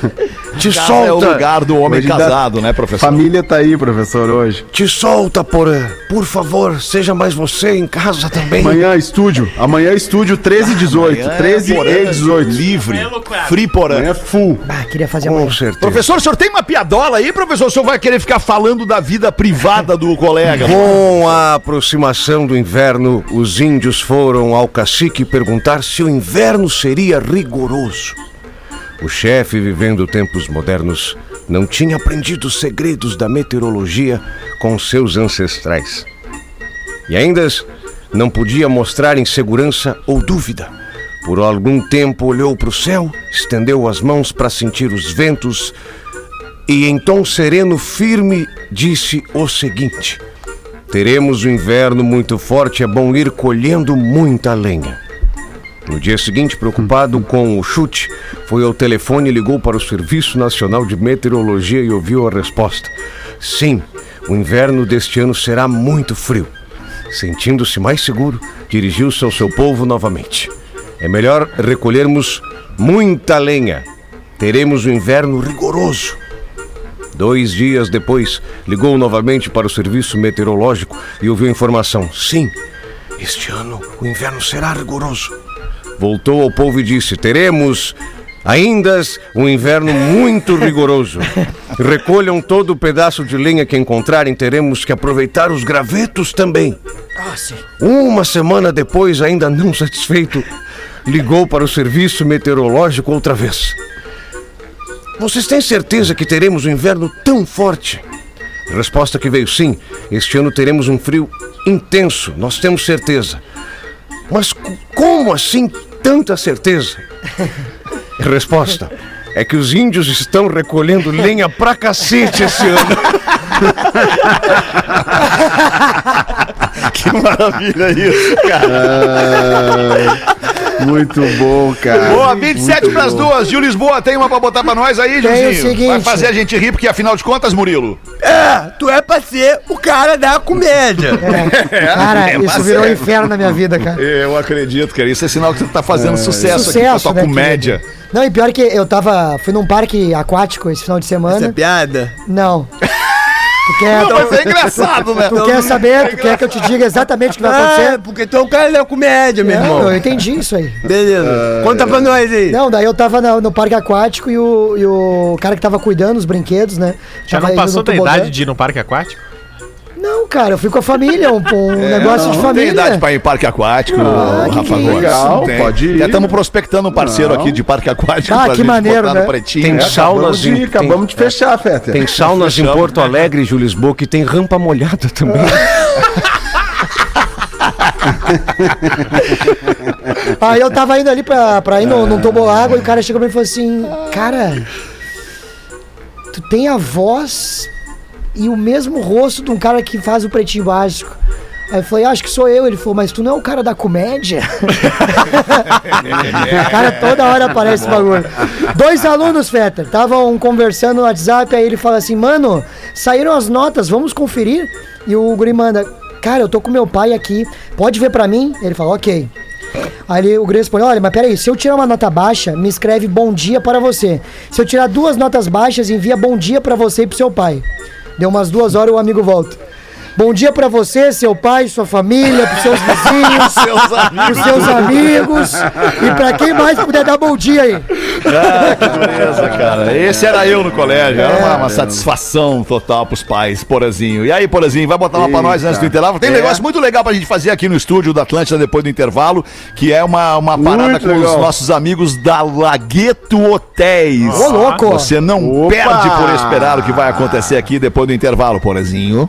Te Casa é o solta, lugar do homem Hoje dá- casado, né, professor? Família tá aí, professor, hoje. te solta, Porã. Por favor, seja mais você em casa também. Amanhã, estúdio. Amanhã, estúdio 13 e 18. Amanhã é 13 Porã, e 18. Livre. Amanhã é loucura. Free porã. Amanhã é full. Ah, queria fazer Com amanhã. certeza. Professor, o senhor tem uma piadola aí, professor? O senhor vai querer ficar falando da vida privada do colega? Com a aproximação do inverno, os índios foram ao cacique perguntar se o inverno seria rigoroso. O chefe, vivendo tempos modernos, não tinha aprendido os segredos da meteorologia com seus ancestrais. E ainda não podia mostrar insegurança ou dúvida. Por algum tempo olhou para o céu, estendeu as mãos para sentir os ventos e, em tom sereno, firme, disse o seguinte: Teremos o inverno muito forte, é bom ir colhendo muita lenha. No dia seguinte, preocupado com o chute, foi ao telefone e ligou para o Serviço Nacional de Meteorologia e ouviu a resposta: Sim, o inverno deste ano será muito frio. Sentindo-se mais seguro, dirigiu-se ao seu povo novamente. É melhor recolhermos muita lenha. Teremos um inverno rigoroso. Dois dias depois, ligou novamente para o serviço meteorológico e ouviu a informação: sim, este ano o inverno será rigoroso. Voltou ao povo e disse: teremos ainda um inverno muito rigoroso. Recolham todo o pedaço de lenha que encontrarem, teremos que aproveitar os gravetos também. Ah. Uma semana depois, ainda não satisfeito, ligou para o serviço meteorológico outra vez. Vocês têm certeza que teremos um inverno tão forte? Resposta que veio sim. Este ano teremos um frio intenso, nós temos certeza. Mas como assim tanta certeza? Resposta: é que os índios estão recolhendo lenha pra cacete esse ano. Que maravilha isso, cara. Muito bom, cara. Boa, 27 Muito pras bom. duas. Gil Lisboa, tem uma pra botar pra nós aí, Gilzinho? seguinte. Vai fazer a gente rir, porque afinal de contas, Murilo. É, tu é pra ser o cara da comédia. Cara, é isso virou um ser. inferno na minha vida, cara. Eu acredito, cara. Isso é sinal que você tá fazendo sucesso, aqui com a Sucesso, tua né, comédia. Não, e pior que eu tava. Fui num parque aquático esse final de Essa é semana. piada? Não. Tu quer, Não, mas é engraçado, né? tu quer saber? Tu quer que eu te diga exatamente o que vai Ah, acontecer? porque tu é o cara da comédia, meu Não, irmão. eu entendi isso aí. Beleza. Conta pra nós aí. Não, daí eu tava na- no parque aquático e o, e o cara que tava cuidando dos brinquedos, né? Já não passou no da idade de ir no parque aquático? Não, cara, eu fui com a família, um, um negócio de É, Não tem família. idade pra ir em parque aquático, Ah, que Rafa que é Gomes. legal, Não tem. pode ir. Já estamos prospectando um parceiro Não. aqui de parque aquático Ah, pra que gente maneiro, botar né? no pretinho. Tem É, saunas Acabamos de, em- acabamos de fechar, Feta. Tem saunas em Porto Alegre, Júlio Lisboa, que tem rampa molhada também. Aí eu tava indo ali pra, pra ir no, num toboágua e o cara chegou pra mim e falou assim: Cara, tu tem a voz e o mesmo rosto de um cara que faz o pretinho básico. Aí eu falei, acho que sou eu. Ele falou, mas tu não é o cara da comédia? cara, toda hora aparece esse bagulho. Dois alunos, Fetter, estavam conversando no WhatsApp, aí ele fala assim, mano, saíram as notas, vamos conferir? E o guri manda, cara, eu tô com meu pai aqui, pode ver pra mim? Ele fala, ok. Aí ele- o guri responde, olha, mas peraí, se eu tirar uma nota baixa, me escreve bom dia para você. Se eu tirar duas notas baixas, envia bom dia pra você e pro seu pai. Deu umas duas horas o amigo volta. Bom dia pra você, seu pai, sua família, pros seus vizinhos, pros seus amigos e pra quem mais puder dar bom dia aí. Ah, que beleza, cara. Esse era eu no colégio. Era uma, uma satisfação total pros pais, Porazinho. E aí, Porazinho, vai botar uma pra nós antes do intervalo? Tem um É. negócio muito legal pra gente fazer aqui no estúdio da Atlântida depois do intervalo, que é uma, uma parada Muito com os legal. nossos amigos da Lagueto Hotéis. Ô, louco! Você não Opa! perde por esperar o que vai acontecer aqui depois do intervalo, Porazinho.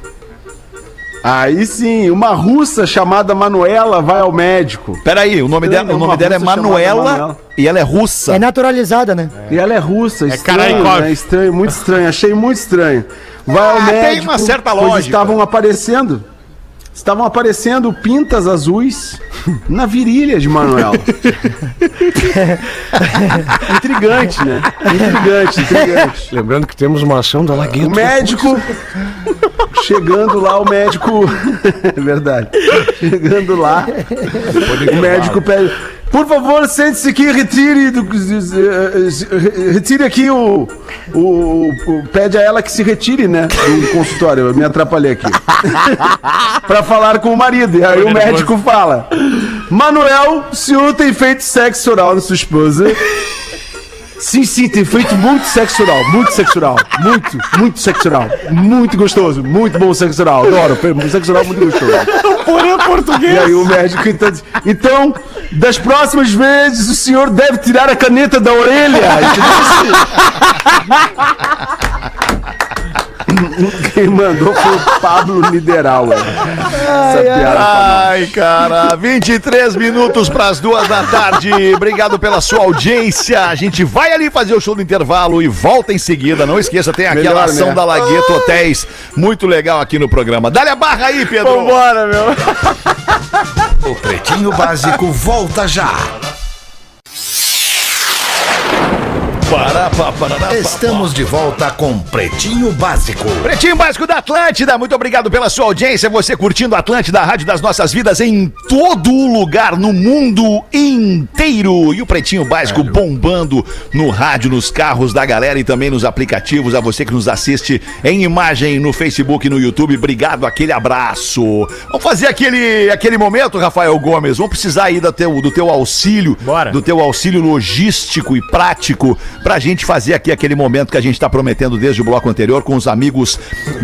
Aí sim, uma russa chamada Manuela vai ao médico. Peraí, o nome, dela, o nome dela é Manuela Manuela. e ela é russa. É naturalizada, né? E ela é russa, estranho, Karaikov. né? Estranho, muito estranho. Achei muito estranho. Vai ao Ah, tem médico. uma certa pois lógica. estavam aparecendo. Estavam aparecendo pintas azuis na virilha de Manuela. intrigante, né? Intrigante, intrigante. Lembrando que temos uma ação da O Lagueto. médico. Chegando lá, o médico. É verdade. Chegando lá, o médico pede. Por favor, sente-se aqui, retire. do- retire aqui o, o, o- Pede a ela que se retire, né? Do consultório. Eu me atrapalhei aqui. pra falar com o marido. E aí o médico fala: Manuel, o senhor tem feito sexo oral na sua esposa? Sim, sim, tem feito muito sexo oral, muito sexo oral, muito, muito sexo oral, muito gostoso, muito bom sexo oral, adoro, sexo oral muito gostoso. Porém, português. E aí o médico então então, das próximas vezes o senhor deve tirar a caneta da orelha. Quem mandou foi o Pablo. Essa piada. Ai, cara, 23 minutos para as duas da tarde. Obrigado pela sua audiência. A gente vai ali fazer o show do intervalo e volta em seguida. Não esqueça, tem aquela Melhor, ação né? da Lagueto Hotéis. Muito legal aqui no programa. Dá-lhe a barra aí, Pedro. Vambora, meu. O Pretinho Básico volta já. Pará, pá, Estamos de volta com Pretinho Básico. Pretinho Básico da Atlântida, muito obrigado pela sua audiência. Você curtindo a Atlântida, a rádio das nossas vidas em todo lugar no mundo inteiro. E o Pretinho Básico bombando no rádio, nos carros da galera e também nos aplicativos. A você que nos assiste em imagem no Facebook e no YouTube, obrigado, aquele abraço. Vamos fazer aquele, aquele momento, Rafael Gomes. Vamos precisar aí do teu, do teu auxílio, Bora. do teu auxílio logístico e prático pra gente fazer aqui aquele momento que a gente tá prometendo desde o bloco anterior com os amigos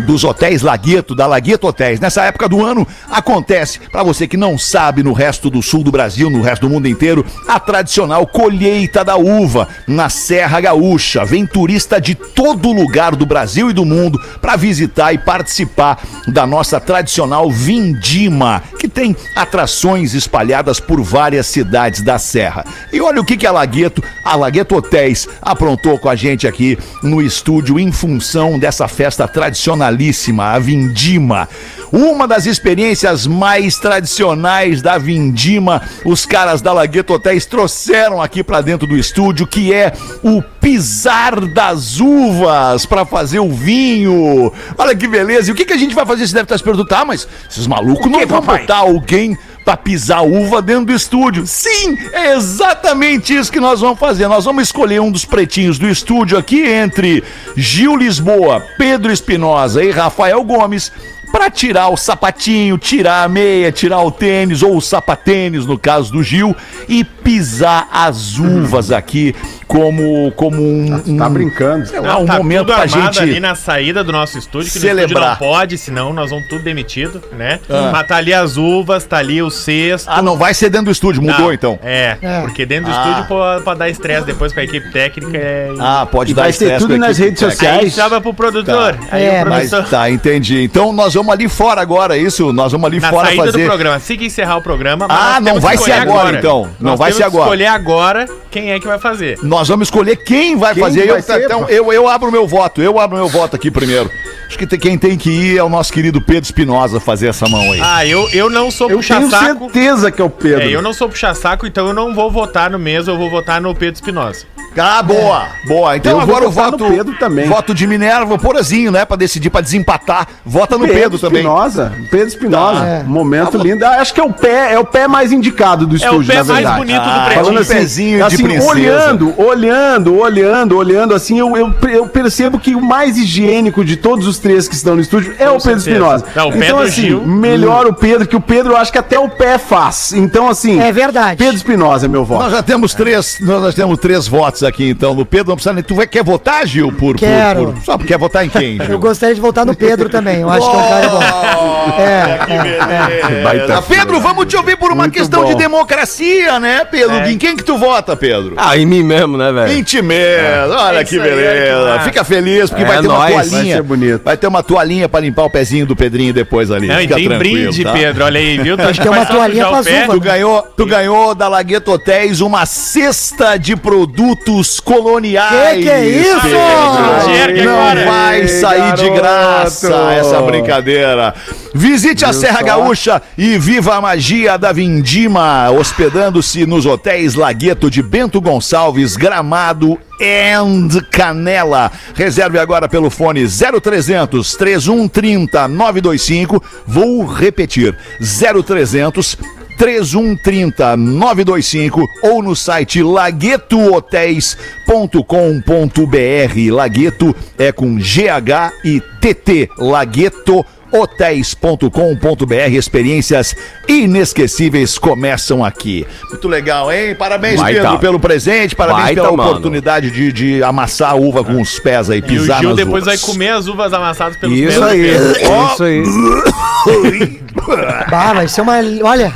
dos hotéis Lagueto, da Lagueto Hotéis. Nessa época do ano acontece, pra você que não sabe, no resto do sul do Brasil, no resto do mundo inteiro, a tradicional colheita da uva na Serra Gaúcha. Vem turista de todo lugar do Brasil e do mundo pra visitar e participar da nossa tradicional vindima, que tem atrações espalhadas por várias cidades da Serra. E olha o que, que a Lagueto, a Lagueto Hotéis, aprontou com a gente aqui no estúdio em função dessa festa tradicionalíssima, a Vindima. Uma das experiências mais tradicionais da Vindima, os caras da Lagueto Hotéis trouxeram aqui pra dentro do estúdio, que é o pisar das uvas para fazer o vinho. Olha que beleza. E o que, que a gente vai fazer? Você deve estar se perguntando, tá, mas esses malucos não vão botar alguém pra pisar uva dentro do estúdio. Sim, é exatamente isso que nós vamos fazer. Nós vamos escolher um dos pretinhos do estúdio aqui entre Gil Lisboa, Pedro Espinosa e Rafael Gomes pra tirar o sapatinho, tirar a meia, tirar o tênis ou o sapatênis, no caso do Gil, e pisar as uvas aqui como, como um, um, Tá brincando. sei lá, um tá momento tudo pra gente. ali na saída do nosso estúdio, que no celebrar. estúdio não pode, senão nós vamos tudo demitido, né? Mas tá ali as uvas, tá ali o cesto. Ah, não vai ser dentro do estúdio, mudou Não, então. É, É. porque dentro do Ah. estúdio pode, pode dar estresse depois com a equipe técnica. É... Ah, pode E dar vai ser estresse tudo nas redes técnica. Aí sociais. chama pro produtor. Aí É, o Mas produtor. tá, entendi. Então nós vamos ali fora agora, é isso? Nós vamos ali Na fora saída fazer. do programa, assim que encerrar o programa. Ah, não vai ser escolher agora, então. Não Nós vai ser agora. escolher agora quem é que vai fazer. Nós vamos escolher quem vai Quem fazer. vai eu, ser, então, eu, eu abro meu voto. Eu abro meu voto aqui primeiro. Acho que tem- quem tem que ir é o nosso querido Pedro Espinosa fazer essa mão aí. Ah, eu, eu não sou Eu tenho puxa-saco. certeza que é o Pedro. É, eu não sou puxa-saco, então eu não vou votar no mesmo, eu vou votar no Pedro Espinosa. Ah, boa, boa. Então Eu vou agora o voto. Pedro também. Voto de Minerva, Porazinho, né? Pra decidir, pra desempatar. Vota no Pedro, também. Espinosa. Pedro Espinosa. Tá. É. Momento lindo. Ah, Acho que é o pé, é o pé mais indicado do É o estúdio, pé na mais verdade. bonito do Ah, pretinho. Falando assim, pezinho de assim princesa. olhando, olhando, olhando, olhando, assim, eu, eu, eu percebo que o mais higiênico de todos os três que estão no estúdio é o Pedro. Espinosa. Então, Pedro assim, Gil. melhor o Pedro, que o Pedro eu acho que até o pé faz. Então, assim, É verdade. Pedro Espinosa é meu voto. Nós já temos três, nós já temos três votos aqui, então. No Pedro não precisa nem. Tu vai, quer votar, Gil? Por, por- Quero. por- só porque quer votar em quem, Gil? Eu gostaria de voltar no Pedro também. Eu acho que é um cara bom. É, Que é, beleza. Pedro, vamos te ouvir por uma Muito questão de bom. democracia, né, Pedro? É. Em quem que tu vota, Pedro? Ah, em mim mesmo, né, velho? Em ti mesmo. Olha É que aí, beleza. que Fica feliz porque É vai ter uma nóis. toalhinha. Vai ser bonito. Vai ter uma toalhinha pra limpar o pezinho do Pedrinho depois ali. Não, e Fica tem tranquilo, brinde, tá? Pedro. Olha aí, viu? Acho que é uma toalhinha pra uvas, Tu ganhou, tu ganhou da Lagueto Hotéis uma cesta de produtos coloniais. Que que é isso? Pedro. Enxergue Não agora. vai sair de graça essa brincadeira. Visite a Serra só? Gaúcha e viva a magia da Vindima, hospedando-se nos hotéis Lagueto de Bento Gonçalves, Gramado and Canela. Reserve agora pelo fone 0300 3130 925. Vou repetir: 0300 3130 925 ou no site laguetohotéis.com.br. Lagueto é com GH e TT. Lagueto hotéis.com.br experiências inesquecíveis começam aqui. Muito legal, hein? Parabéns, Baita. Pedro, pelo presente, parabéns Baita, pela mano. oportunidade de, de amassar a uva com os pés aí, E o pisar Gil nas depois vai uvas. comer as uvas amassadas pelos Isso pés aí, Pedro. isso aí. Bah, vai ser uma. Olha,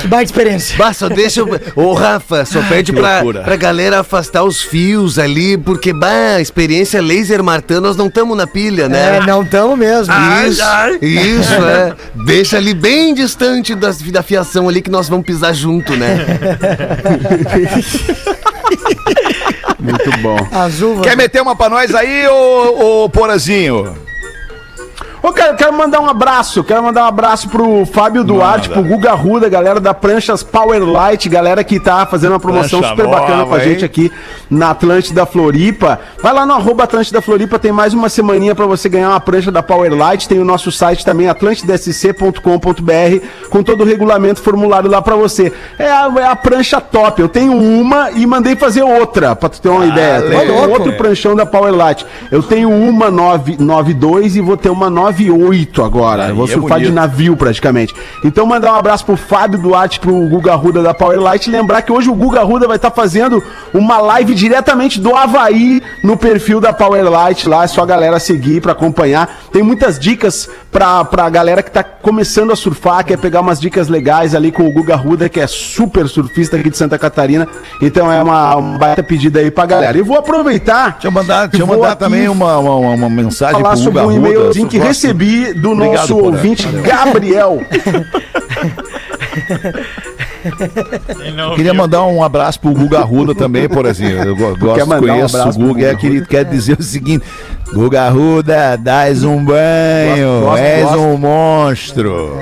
que baita experiência. Bah, só deixa. eu- Ô, Rafa, só pede pra, loucura. pra galera afastar os fios ali, porque, bah, experiência laser Martã, nós não estamos na pilha, né? É, não tamo mesmo. Isso, isso, é. Deixa ali bem distante das, da fiação ali que nós vamos pisar junto, né? Muito bom. Uvas. Quer meter uma pra nós aí, ô, ô Porazinho? Ô, cara, eu quero mandar um abraço. Quero mandar um abraço pro Fábio Duarte, pro Guga Ruda, galera da Pranchas Power Light, galera que tá fazendo uma promoção Prancha super bacana nova, com a gente aqui na Atlântida Floripa. Vai lá no arroba Atlântida Floripa, tem mais uma semaninha pra você ganhar uma prancha da Power Light. Tem o nosso site também, atlantidasc.com.br, com todo o regulamento formulário lá pra você. É a, é a prancha top. Eu tenho uma e mandei fazer outra, pra tu ter uma ideia. Legal. um outro pranchão da Power Light. Eu tenho uma 992 e vou ter uma 98 agora. Aí eu vou é surfar de navio praticamente. Então mandar um abraço pro Fábio Duarte, pro Guga Ruda da Power Light. Lembrar que hoje o Guga Ruda vai estar fazendo uma live diretamente do Havaí no perfil da Power Light lá. É só a galera seguir pra acompanhar. Tem muitas dicas pra, pra galera que tá começando a surfar, quer pegar umas dicas legais ali com o Guga Ruda, que é super surfista aqui de Santa Catarina. Então é uma, uma baita pedida aí pra galera. E vou aproveitar. Deixa eu mandar, deixa eu mandar também uma, uma, uma- mensagem falar sobre Uga um Ruda. e-mailzinho que Gosto- recebi do Obrigado, nosso Porã. ouvinte Valeu. Gabriel. Ele Queria mandar um abraço pro Guga Ruda também, por exemplo. Eu go- gosto, um conheço o abraço pro Guga. Guga É, querido, quer dizer o seguinte: Guga Ruda, dás um banho, Gosto, gosto, és gosto. um monstro.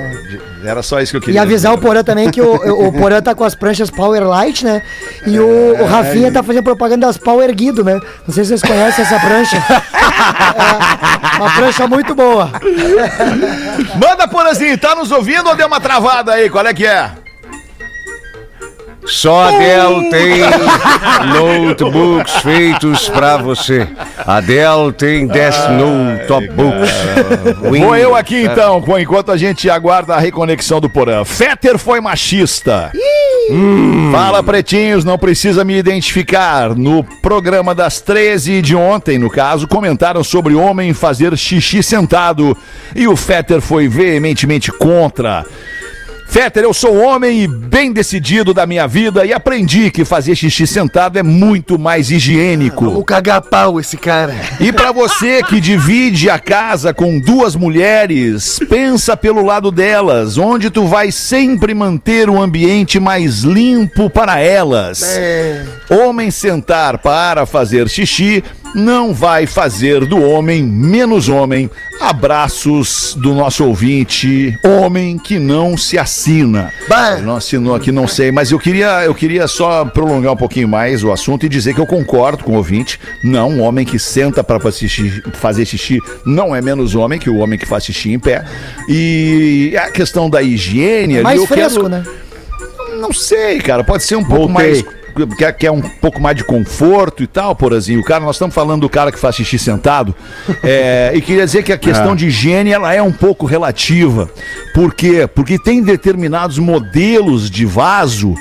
Era só isso que eu E queria. avisar o. Porã também que o, o Porã tá com as pranchas Power Light, né? E o, o Rafinha tá fazendo propaganda das Power Guido, né? Não sei se vocês conhecem essa prancha. É uma prancha muito boa. Manda, Porazinho, tá nos ouvindo ou deu uma travada aí? Qual é que é? Só a Dell tem notebooks feitos pra você. A Dell tem Death Note Top Books. Vou eu aqui então, com- enquanto a gente aguarda a reconexão do Porã. Fetter foi machista. Hum. Fala, pretinhos, não precisa me identificar. No programa das 13 de ontem, no caso, comentaram sobre homem fazer xixi sentado e o Fetter foi veementemente contra. Fetter, eu sou homem e bem decidido da minha vida e aprendi que fazer xixi sentado é muito mais higiênico. Vamos cagar pau esse cara. E pra você que divide a casa com duas mulheres, pensa pelo lado delas, onde tu vai sempre manter o ambiente mais limpo para elas. Homem sentar para fazer xixi não vai fazer do homem menos homem. Abraços do nosso ouvinte, homem que não se assina. Bah. Ele não assinou aqui, não sei, mas eu queria, eu queria só prolongar um pouquinho mais o assunto e dizer que eu concordo com o ouvinte. Não, um homem que senta para fazer xixi, não é menos homem que o homem que faz xixi em pé. E a questão da higiene. ali, Mais eu quero- fresco, né? não sei, cara. Pode ser um pouco Voltei. mais. Quer, quer um pouco mais de conforto e tal, porazinho. O cara, nós estamos falando do cara que faz xixi sentado. É, e queria dizer que a questão de higiene ela é um pouco relativa. Por quê? Porque tem determinados modelos de vaso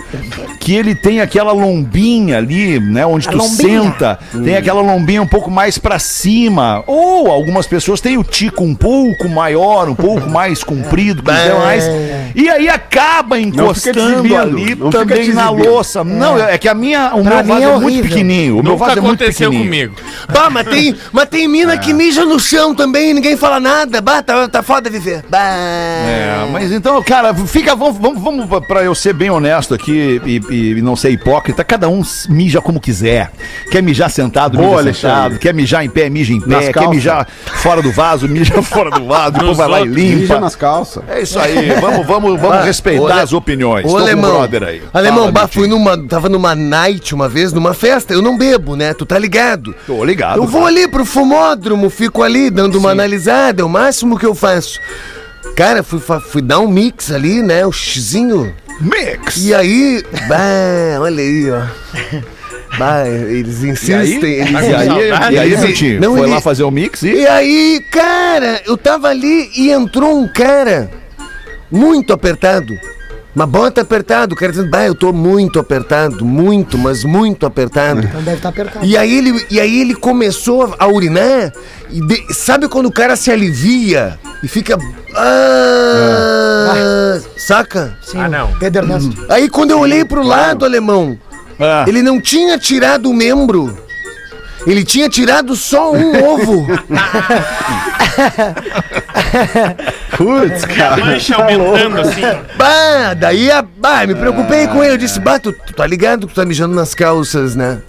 que ele tem aquela lombinha ali, né? Onde A tu lombinha. senta, tem aquela lombinha um pouco mais pra cima. Ou algumas pessoas têm o tico um pouco maior, um pouco mais comprido, que demais. E aí acaba encostando ali não também na louça. Não, é que a minha, o Pra meu vaso é é, muito pequenininho. O meu Nunca vaso é muito aconteceu pequenininho. comigo. Bah, mas tem, mas tem mina que mija no chão também, ninguém fala nada. Bah, tá, tá foda viver. Bah. É, mas então, cara, fica, vamos, vamos, vamos pra- eu ser bem honesto aqui e, e- e não ser hipócrita, cada um mija como quiser. Quer mijar sentado, Boa, mija Alexandre. sentado. Quer mijar em pé, mija em Nas pé. Quer calças. mijar fora do vaso, mija fora do vaso. Depois vai lá e outros, Mija limpa. nas calças. É isso aí, vamos, vamos, vamos respeitar as opiniões. Tô o alemão, brother aí. alemão, Fala, bah, fui numa, tava numa night uma vez, numa festa, eu não bebo, né, tu tá ligado? Tô ligado. Eu vou cara. ali pro fumódromo, fico ali dando uma analisada, é o máximo que eu faço. Cara, fui, fui dar um mix ali, né, o xizinho. Mix. E aí, bah, olha aí, ó. Bah, eles E aí, insistem, eles e aí, e aí, Eles- não, Foi ele- lá fazer o mix e... E aí, cara, eu tava ali e entrou um cara muito apertado. Uma bota apertado, o cara dizendo, bah, eu tô muito apertado, muito, mas muito apertado. Então deve estar apertado. E aí ele, e aí ele começou a urinar, e de- sabe quando o cara se alivia e fica. Ah, saca? Sim, Ah, não. Pedro Ernesto. Aí quando eu olhei pro lado, alemão, Ah. ele não tinha tirado o membro. Ele tinha tirado só um ovo. Putz, cara. Mancha tá aumentando louco. assim. Bah, daí a, bah, me preocupei com ele. Eu disse, bah, tu, tu tá ligado que tu tá mijando nas calças, né?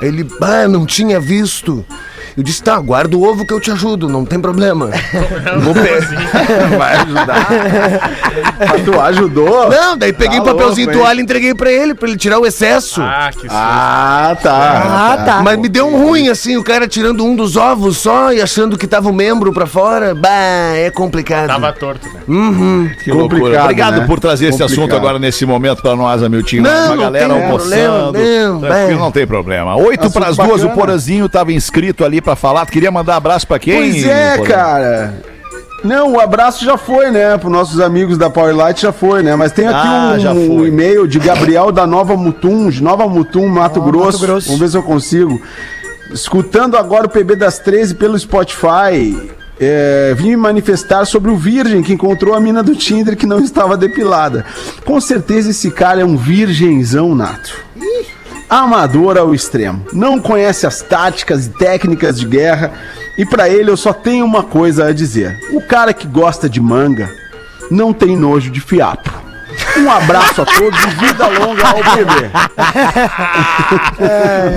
Ele, bah, não tinha visto. Eu disse, tá, guarda o ovo que eu te ajudo, não tem problema. Vou pe- Vai ajudar. Mas tu ajudou? Não, daí peguei Tá um papelzinho louco, toalha e entreguei pra ele, pra ele tirar o excesso. Ah, que susto. Ah, tá. Ah, tá. Mas me deu um ruim, assim, o cara tirando um dos ovos só e achando que tava o membro pra fora. Bah, é complicado. Tava torto, né? Que loucura. Complicado, Obrigado né? por trazer esse Complicado. assunto agora nesse momento para nós, Amiltinho. Não, Uma não galera tem almoçando. problema, não, não tem problema. Oito Assunto para as duas, o. Porazinho tava inscrito ali para falar. Queria mandar abraço para quem? Pois é, cara. Não, o abraço já foi, né? Para nossos amigos da Powerlight já foi, né? Mas tem aqui Ah, um, um e-mail de Gabriel da Nova Mutum, de Nova Mutum, Mato, Grosso. Mato Grosso. Vamos ver se eu consigo. Escutando agora o PB das 13 pelo Spotify, é, vim me manifestar sobre o virgem que encontrou a mina do Tinder que não estava depilada. Com certeza esse cara é um virgenzão nato. Amador ao extremo. Não conhece as táticas e técnicas de guerra. E pra ele eu só tenho uma coisa a dizer. O cara que gosta de manga não tem nojo de fiapo. Um abraço a todos e vida longa ao bebê.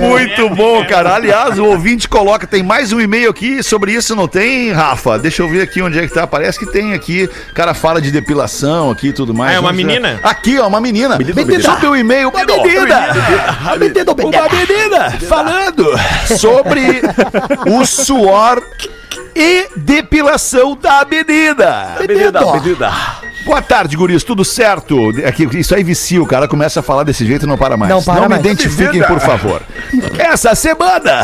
Muito bom, cara. Aliás, o ouvinte coloca, tem mais um e-mail aqui sobre isso, não tem, Rafa? Deixa eu ver aqui onde é que tá. Parece que tem aqui. O cara fala de depilação aqui e tudo mais. Ah, é uma Vamos ver. menina? Aqui, ó, uma menina. Sobre o e-mail, uma menina. Uma menina falando sobre o suor e depilação da menina. Menino. Boa tarde, guris, tudo certo? Aqui, isso aí vicia, o cara começa a falar desse jeito e não para mais. Não para me mais. identifiquem, por favor. Essa semana,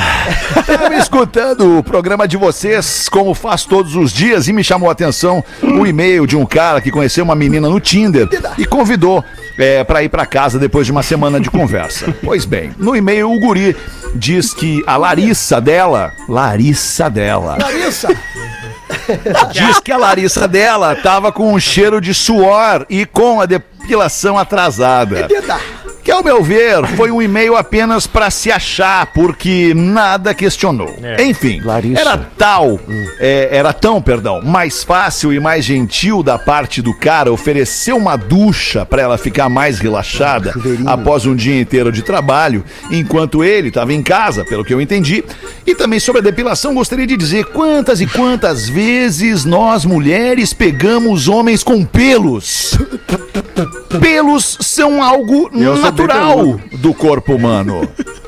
estava escutando o programa de vocês, como faz todos os dias, e me chamou a atenção o e-mail de um cara que conheceu uma menina no Tinder e convidou é, para ir para casa depois de uma semana de conversa. Pois bem, no e-mail o guri diz que a Larissa dela, Larissa dela, Larissa! Diz que a Larissa dela tava com um cheiro de suor e com a depilação atrasada. Que, ao meu ver, foi um e-mail apenas pra se achar, porque nada questionou. Enfim, Larissa. era tal, é, era tão, perdão, mais fácil e mais gentil da parte do cara oferecer uma ducha pra ela ficar mais relaxada após um dia inteiro de trabalho, enquanto ele estava em casa, pelo que eu entendi. E também sobre a depilação, gostaria de dizer quantas e quantas vezes nós mulheres pegamos homens com pelos. Pelos são algo bem natural do corpo humano.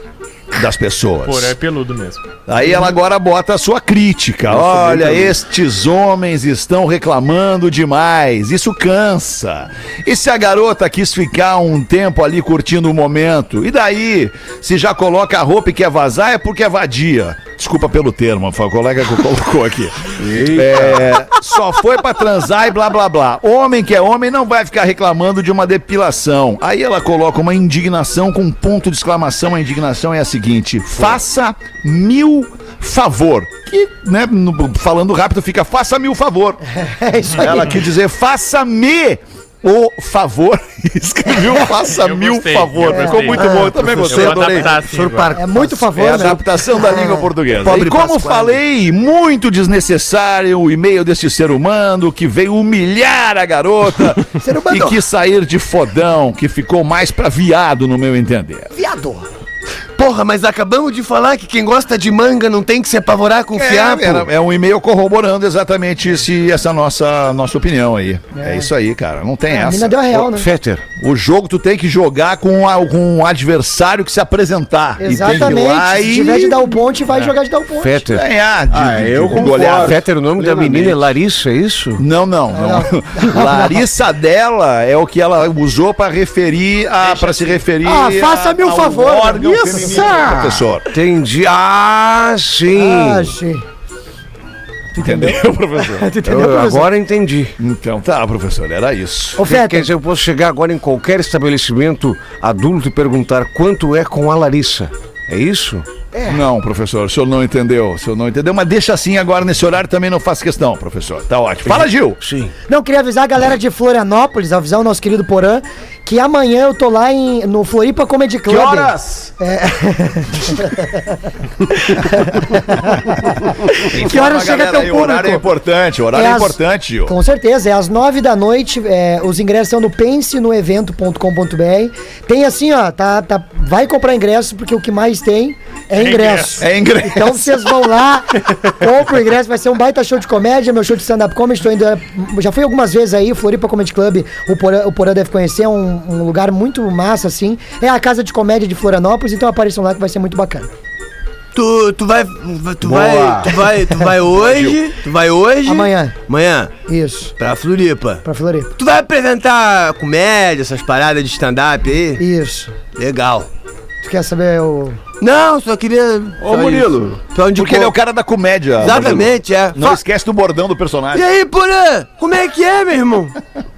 Das pessoas. Porã é peludo mesmo. Aí ela agora bota a sua crítica. Olha, estes homens estão reclamando demais. Isso cansa. E se a garota quis ficar um tempo ali curtindo o momento? E daí? Se já coloca a roupa e quer vazar, é porque é vadia. Desculpa pelo termo, foi o colega que colocou aqui. É, só foi pra transar e blá blá blá. Homem que é homem não vai ficar reclamando de uma depilação. Aí ela coloca uma indignação com um ponto de exclamação. A indignação é a seguinte: faça mil favor. Que, né, no- falando rápido, fica faça mil favor. É isso aí. Ela quis dizer faça-me o favor. Escreveu faça Eu mil gostei, favor. eu Ficou muito bom. Eu também Eu gostei, vou adorei. assim. É muito favor, É a né? adaptação da língua portuguesa. Pobre e como Pasquale. falei, muito desnecessário o e-mail deste ser humano que veio humilhar a garota e quis sair de fodão, que ficou mais pra viado, no meu entender. Viado! Porra, mas acabamos de falar que quem gosta de manga não tem que se apavorar com fiapo. É, era- é um e-mail corroborando exatamente esse, essa nossa, nossa opinião aí. É. isso aí, cara. Não tem A essa. mina deu a real, né? Fetter, O jogo tu tem que jogar com, a- com um adversário que se apresentar. E tem que ir lá Exatamente. Se e tiver de dar o ponte, vai jogar de dar o ponte. Fetter. ganhar. Ah, eu concordo. Fetter, o nome da menina é Larissa, é isso? Não, não, não. Larissa dela é o que ela usou para referir a para se referir Ah, faça-me um favor. órgão Isso. Do professor. Entendi. Ah, sim. Ah, sim. Entendeu, professor? Entendeu, Eu professor? agora entendi. Então tá, professor, era isso. Ô, Quer Fetter, dizer, eu posso chegar agora em qualquer estabelecimento adulto e perguntar quanto é com a Larissa. É isso? Não, professor, o senhor não entendeu. O senhor não entendeu, mas deixa assim agora nesse horário também não faço questão, professor. Tá ótimo. Fala, Gil. Sim. não, queria avisar a galera de Florianópolis, avisar o nosso querido Porã, que amanhã eu tô lá em, no Floripa Comedy Club. Que horas? Que horas chega Galera, teu aí, O horário é público? importante, o horário é, É importante, Gil. Com certeza, é às nove da noite. é, os ingressos são no pensenoevento.com.br. Tem assim, ó, tá, tá, vai comprar ingresso, porque o que mais tem é ingresso. É ingresso. Então vocês vão lá, compram o ingresso, vai ser um baita show de comédia, meu show de stand-up comedy, tô indo, é, já fui algumas vezes aí, Floripa Comedy Club, o Porã, o Porã deve conhecer, é um, um lugar muito massa, assim. É a casa de comédia de Florianópolis, então apareçam lá que vai ser muito bacana. Tu, tu vai. Tu Boa. vai. Tu vai. Tu vai hoje. Tu vai hoje. Amanhã. Amanhã. Isso, Pra Floripa. pra Floripa. Tu vai apresentar comédia, essas paradas de stand-up aí? Isso. Legal. Tu quer saber o... Não, só queria. Ô, Murilo. Só onde Porque ele é o cara da comédia. Exatamente, é. Não Fa- esquece do bordão do personagem. E aí, Porã? Como é que é, meu irmão?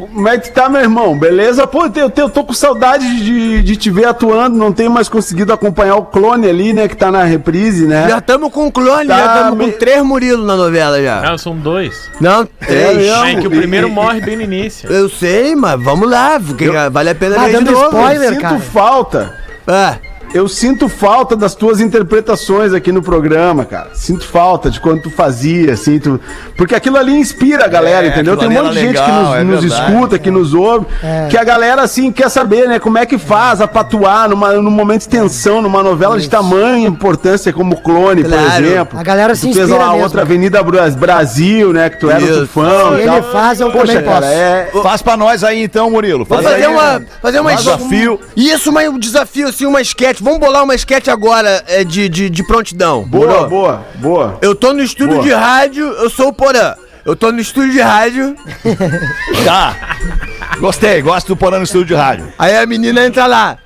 Como é que tá, meu irmão? Beleza? Pô, eu, eu tô com saudade de, de te ver atuando, não tenho mais conseguido acompanhar o clone ali, né, que tá na reprise, né? Já estamos com clone, Tá já estamos me- com três Murilo na novela já. Não, são dois. Não, três. mesmo? É que o primeiro morre bem no início. Eu sei, mas vamos lá, porque vale a pena Ah, ver de novo. spoiler. sinto cara. falta. Ah, Eu sinto falta das tuas interpretações aqui no programa, cara. Sinto falta de quando tu fazia, assim, tu... porque aquilo ali inspira a galera, É, entendeu? Tem um monte de gente que nos, é nos escuta, que nos ouve, É. que a galera, assim, quer saber, né, como é que faz a patuar numa, num momento de tensão, numa novela de tamanha importância como Clone, por Claro. exemplo. A galera Tu se fez inspira lá mesmo. outra Avenida Bra- Brasil, né, que tu era o Isso. tufão e Ele tal. faz, eu Poxa, também cara, posso. é... Faz pra nós aí então, Murilo. Vou Faz fazer aí, uma. né? Fazer uma Um desafio. Isso, mas um desafio, assim, uma esquete. Vamos bolar uma esquete agora é, de, de, de prontidão. Boa, boa, boa. Eu tô no estúdio Boa. de rádio, eu sou o Porã. Eu tô no estúdio de rádio, Tá. Gostei, gosto do Porã no estúdio de rádio. aí a menina entra lá.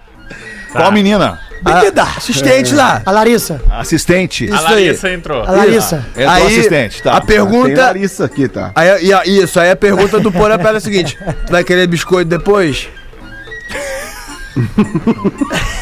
Qual menina? A assistente lá. A Larissa. Assistente. A Isso aí. Larissa entrou. A Larissa. É tua Aí, assistente, tá. A Tem pergunta. Larissa aqui, tá? Aí, e a- isso, aí a pergunta do Porã é a seguinte: Tu vai querer biscoito depois?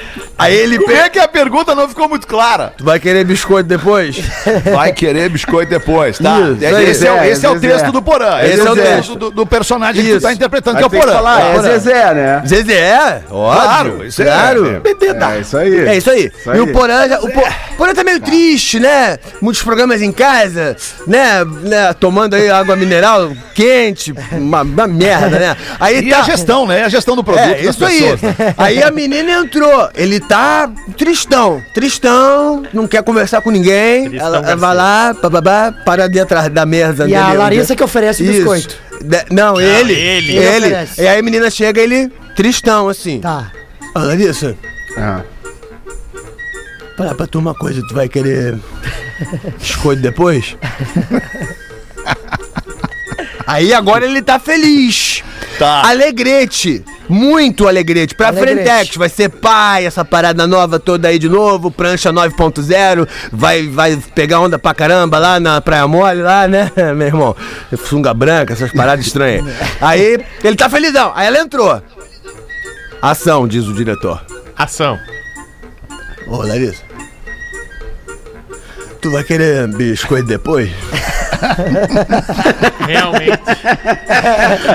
aí ele Como pega. é que a pergunta não ficou muito clara? Tu vai querer biscoito depois? Vai querer biscoito depois, tá? Isso, É- esse, é, o- Zezé, esse é o Zezé. texto do Porã. Esse, Esse é o é o texto do, do personagem que tu Isso. tá interpretando, que Aí é o Porã. falar, é Porã. Zezé, né? Zezé? Óbvio. Claro, isso é- claro. é- É isso aí. É isso aí. aí. E o Porã, já- o Po- Porã tá meio triste, né? Muitos programas em casa, né? né? Tomando aí água mineral quente, uma, uma merda, né? Aí E tá. a gestão, né? A gestão do produto É, das isso aí. pessoas. né? Aí a menina entrou. Ele tá tristão. Tristão, não quer conversar com ninguém. Tristão ela, ela vai lá, bababá, para ali atrás da mesa E a Larissa que oferece o Isso. biscoito. De- não, ele. ele. Ele Ele. E aí a menina chega, ele tristão, assim. Tá. Ô, Larissa, Ah. Fala pra tu uma coisa, tu vai querer biscoito depois? Aí agora ele tá feliz. Tá. Alegrete. Muito alegrete. Pra Alegrete. Frentex. Vai ser pai, essa parada nova toda aí de novo. Prancha 9.0. Vai, vai pegar onda pra caramba lá na Praia Mole, lá, né, meu irmão? Sunga branca, essas paradas estranhas. Aí ele tá felizão. Aí ela entrou. Ação, diz o diretor. Ação. Ô, Larissa. Tu vai querer biscoito depois? Realmente.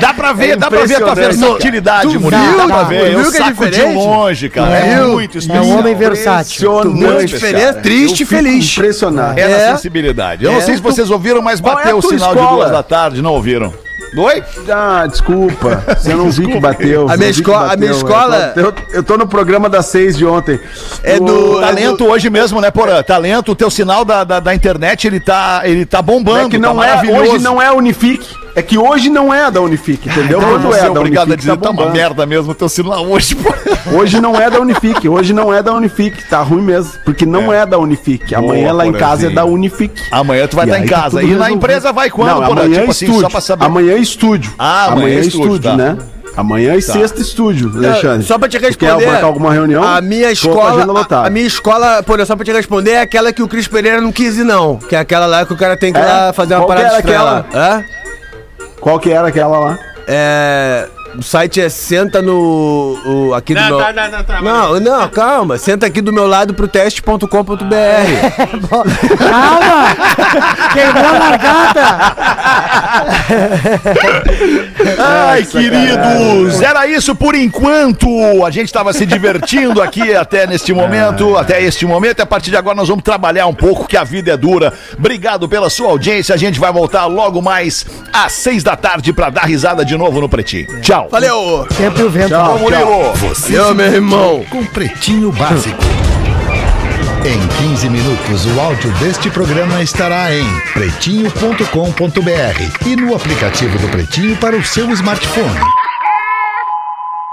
Dá pra ver, dá pra ver a tua impressionante. versatilidade, Tu Murilo. viu? Dá pra ver. Eu viu que é saco de diferente? longe, cara. É Viu? muito É especial. um homem versátil. Impressionante, diferença, cara. triste e Eu feliz. Impressionado. É, na É. sensibilidade. Eu não É. sei se vocês ouviram, mas é bateu o sinal de escola? duas da tarde, não ouviram. Oi? Ah, desculpa. Você não vi que bateu. A minha que escola- a minha bateu. escola- Eu tô, eu tô no programa das seis de ontem. É do- O- Talento hoje mesmo, né, Porã? Talento, o teu sinal da, da, da internet, ele tá, ele tá bombando, É que tá não é, maravilhoso. hoje não é Unifique. É que hoje não é da Unifique, entendeu? Então, Quando você é é da obrigado a Unifique, dizer, tá uma bombando. merda mesmo o teu sinal hoje, pô. Hoje não é da Unifique, hoje não é da Unifique, tá ruim mesmo. Porque não é, da Unifique. Amanhã lá em casa é da Unifique. Amanhã tu vai estar em aí tá casa. E na empresa vai quando, Não, Porã? amanhã Tipo é assim, estúdio. só pra saber. Amanhã é estúdio. Ah, amanhã é estúdio, tá. né? Amanhã é sexta estúdio, Alexandre. Só pra te Tu Quer responder. marcar alguma reunião? A minha a escola. A, a minha escola, por só pra te responder, é aquela que o Cris Pereira não quis ir, não. Que é aquela lá que o cara tem que ir É? lá fazer uma Qual parada era aquela? Hã? Qual que era aquela lá? É. O site é senta no. o- aqui do Não, meu. tá, não, não, tá, Não, não, calma. Senta aqui do meu lado pro teste.com.br. Calma! Quebrou a largada! Ai, queridos, era isso por enquanto. A gente estava se divertindo aqui até neste momento, até este momento. E a partir de agora nós vamos trabalhar um pouco, que a vida é dura. Obrigado pela sua audiência. A gente vai voltar logo mais às seis da tarde para dar risada de novo no Pretinho. Tchau. Valeu! Sempre o vento. Tchau, Murilo. Você Meu, se meu irmão. com Pretinho Básico. Em 15 minutos, o áudio deste programa estará em pretinho.com.br e no aplicativo do Pretinho para o seu smartphone.